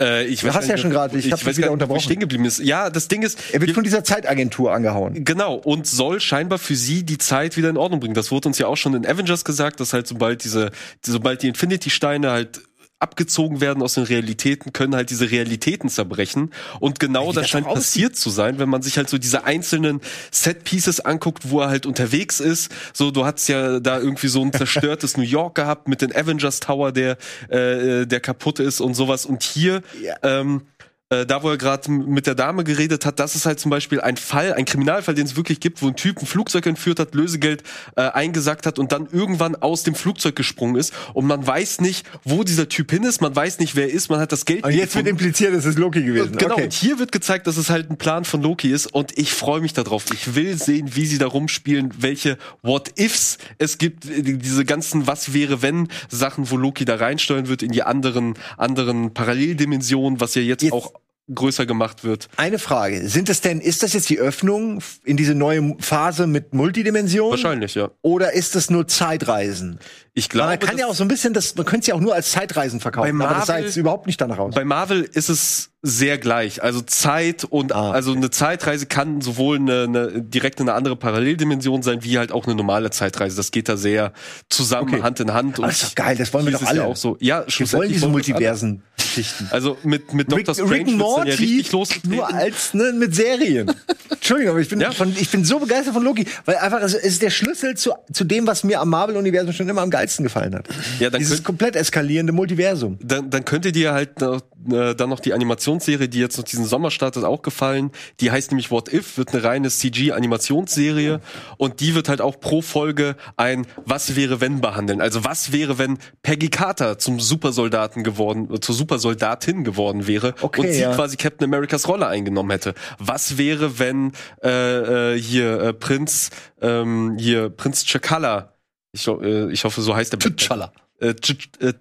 Äh, ich Du hast gar ja schon gerade- ich ich hab dich weiß wieder gar unterbrochen. stehen geblieben ist. Ja, das Ding ist, Er wird von dieser Zeitagentur angehauen. Genau, und soll scheinbar für sie die Zeit wieder in Ordnung bringen. Das wurde uns ja auch schon in Avengers gesagt, dass halt sobald diese, sobald die Infinity-Steine halt abgezogen werden aus den Realitäten, können halt diese Realitäten zerbrechen. Und genau das das scheint passiert zu sein, wenn man sich halt so diese einzelnen Set-Pieces anguckt, wo er halt unterwegs ist. So, du hast ja da irgendwie so ein zerstörtes New York gehabt mit den Avengers Tower, der, äh, der kaputt ist und sowas. Und hier, Ja. ähm, äh, da wo er gerade mit der Dame geredet hat, das ist halt zum Beispiel ein Fall, ein Kriminalfall, den es wirklich gibt, wo ein Typ ein Flugzeug entführt hat, Lösegeld äh, eingesackt hat und dann irgendwann aus dem Flugzeug gesprungen ist und man weiß nicht, wo dieser Typ hin ist, man weiß nicht, wer er ist, man hat das Geld Und nie jetzt wird gefunden. impliziert, es ist Loki gewesen. Genau, Okay. und hier wird gezeigt, dass es halt ein Plan von Loki ist und ich freue mich darauf. Ich will sehen, wie sie da rumspielen, welche What-Ifs es gibt, äh, diese ganzen Was wäre wenn Sachen, wo Loki da reinsteuern wird in die anderen, anderen Paralleldimensionen, was ja jetzt, Jetzt- auch größer gemacht wird. Eine Frage. Sind das denn, ist das jetzt die Öffnung in diese neue Phase mit Multidimension? Wahrscheinlich, ja. Oder ist das nur Zeitreisen? Ich glaube, man kann ja auch so ein bisschen, das, man könnte es ja auch nur als Zeitreisen verkaufen, Bei aber das sah Marvel- jetzt überhaupt nicht danach aus. Bei Marvel ist es sehr gleich. Also Zeit und Ah, also eine Zeitreise kann sowohl eine, eine direkt eine andere Paralleldimension sein, wie halt auch eine normale Zeitreise. Das geht da sehr zusammen, Okay. Hand in Hand. Aber das ist doch geil, das wollen wir doch alle. Ja auch so. Ja, Wir wollen diese alle. Multiversen-Geschichten. Also mit mit Rick, Doctor Strange Rick Morty ja richtig nur losgetreten. als ne, mit Serien. Entschuldigung, aber ich bin, Ja. von, ich bin so begeistert von Loki, weil einfach es ist der Schlüssel zu, zu dem, was mir am Marvel-Universum schon immer am geilsten gefallen hat. Ja, dann Dieses könnt- komplett eskalierende Multiversum. dann, dann könnte dir halt noch, äh, dann noch die Animationsserie, die jetzt noch diesen Sommer startet, auch gefallen. Die heißt nämlich What If, wird eine reine CG-Animationsserie und die wird halt auch pro Folge ein Was wäre wenn behandeln. Also was wäre, wenn Peggy Carter zum Supersoldaten geworden, äh, zur Supersoldatin geworden wäre Okay, und sie ja. quasi Captain Americas Rolle eingenommen hätte. Was wäre, wenn äh, äh, hier äh, Prinz ähm, hier Prinz Chakala ich, äh, ich hoffe, so heißt der T'Challa. Äh, äh,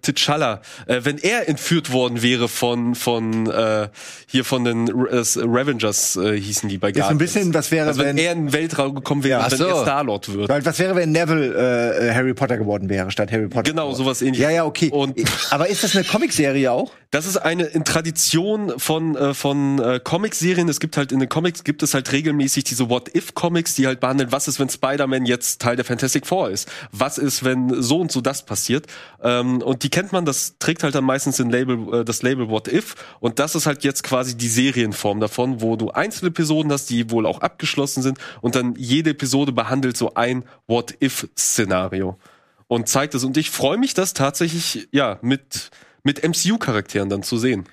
T'Challa, äh, wenn er entführt worden wäre von von äh, hier von den äh, Ravengers äh, hießen die bei Jetzt so ein Guardians. bisschen, was wäre, also wenn, wenn, er in den Weltraum gekommen wäre, Ja, und wenn so. er Star-Lord wird. weil, was wäre, wenn Neville äh, äh, Harry Potter geworden wäre, statt Harry Potter? Genau, sowas ähnliches. Ja, ja, okay. Und aber ist das eine Comicserie auch? Das ist eine in Tradition von äh, von äh, Comicserien. Es gibt halt in den Comics gibt es halt regelmäßig diese What If Comics, die halt behandeln, was ist, wenn Spider-Man jetzt Teil der Fantastic Four ist? Was ist, wenn so und so das passiert? Ähm, und die kennt man, das trägt halt dann meistens den Label äh, das Label What If und das ist halt jetzt quasi die Serienform davon, wo du einzelne Episoden hast, die wohl auch abgeschlossen sind und dann jede Episode behandelt so ein What If Szenario und zeigt es und ich freue mich, das tatsächlich ja mit mit MCU-Charakteren dann zu sehen.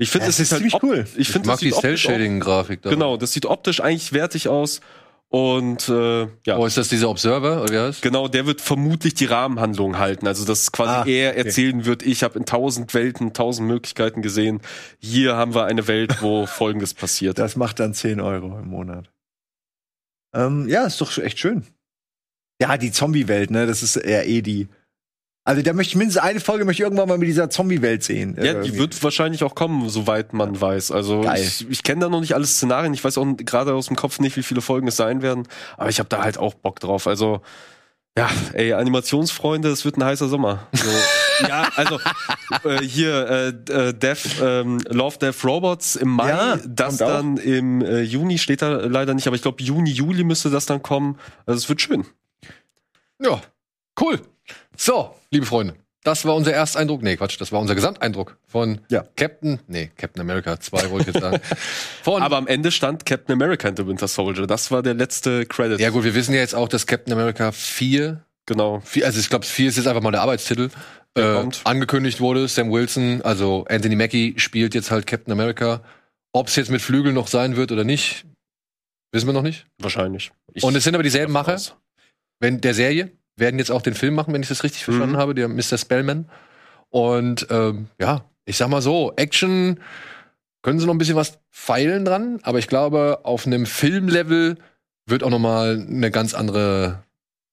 Ich finde, Ja, es das ist halt cool. Ich Ich finde, mag das die Cell-Shading-Grafik da. Genau, das sieht optisch eigentlich wertig aus und äh, ja. Oh, ist das dieser Observer, oder wie heißt? Genau, der wird vermutlich die Rahmenhandlung halten. Also, dass quasi Ah, er okay. erzählen wird, ich habe in tausend Welten, tausend Möglichkeiten gesehen. Hier haben wir eine Welt, wo Folgendes passiert. Das macht dann 10 Euro im Monat. Ähm, ja, ist doch echt schön. Ja, die Zombie-Welt, ne, das ist eher eh die. Also da möchte ich mindestens eine Folge möchte ich irgendwann mal mit dieser Zombie-Welt sehen. Ja, Äh, die irgendwie. wird wahrscheinlich auch kommen, soweit man weiß. Also Geil. ich, ich kenne da noch nicht alle Szenarien. Ich weiß auch gerade aus dem Kopf nicht, wie viele Folgen es sein werden. Aber ich habe da halt auch Bock drauf. Also ja, ey, Animationsfreunde, es wird ein heißer Sommer. So, ja, also äh, hier äh, äh, Death, ähm, Love Death Robots im Mai, Ja, das kommt auch. dann im äh, Juni steht da leider nicht, aber ich glaube Juni, Juli müsste das dann kommen. Also es wird schön. Ja, cool. So, liebe Freunde, das war unser Ersteindruck. Nee, Quatsch, das war unser Gesamteindruck von Ja. Captain, nee, Captain America 2 wollte ich jetzt sagen. Von, Aber am Ende stand Captain America and the Winter Soldier. Das war der letzte Credit. ja gut, wir wissen ja jetzt auch, dass Captain America 4, Genau. 4 also ich glaube 4 ist jetzt einfach mal der Arbeitstitel, Der äh, angekündigt wurde. Sam Wilson, also Anthony Mackie spielt jetzt halt Captain America. Ob es jetzt mit Flügeln noch sein wird oder nicht, wissen wir noch nicht. Wahrscheinlich. Ich Und es sind aber dieselben Macher. wenn der Serie werden jetzt auch den Film machen, wenn ich das richtig verstanden Mhm. habe, der Mr. Spellman. Und ähm, ja, ich sag mal so, Action können sie noch ein bisschen was feilen dran, aber ich glaube, auf einem Filmlevel wird auch noch mal eine ganz andere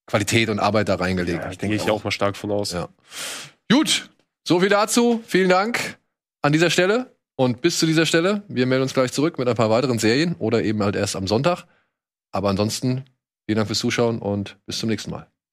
Qualität und Arbeit da reingelegt. Ja, ich denke ich auch mal stark von aus. Ja. Gut, so viel dazu. Vielen Dank an dieser Stelle und bis zu dieser Stelle. Wir melden uns gleich zurück mit ein paar weiteren Serien oder eben halt erst am Sonntag. Aber ansonsten vielen Dank fürs Zuschauen und bis zum nächsten Mal.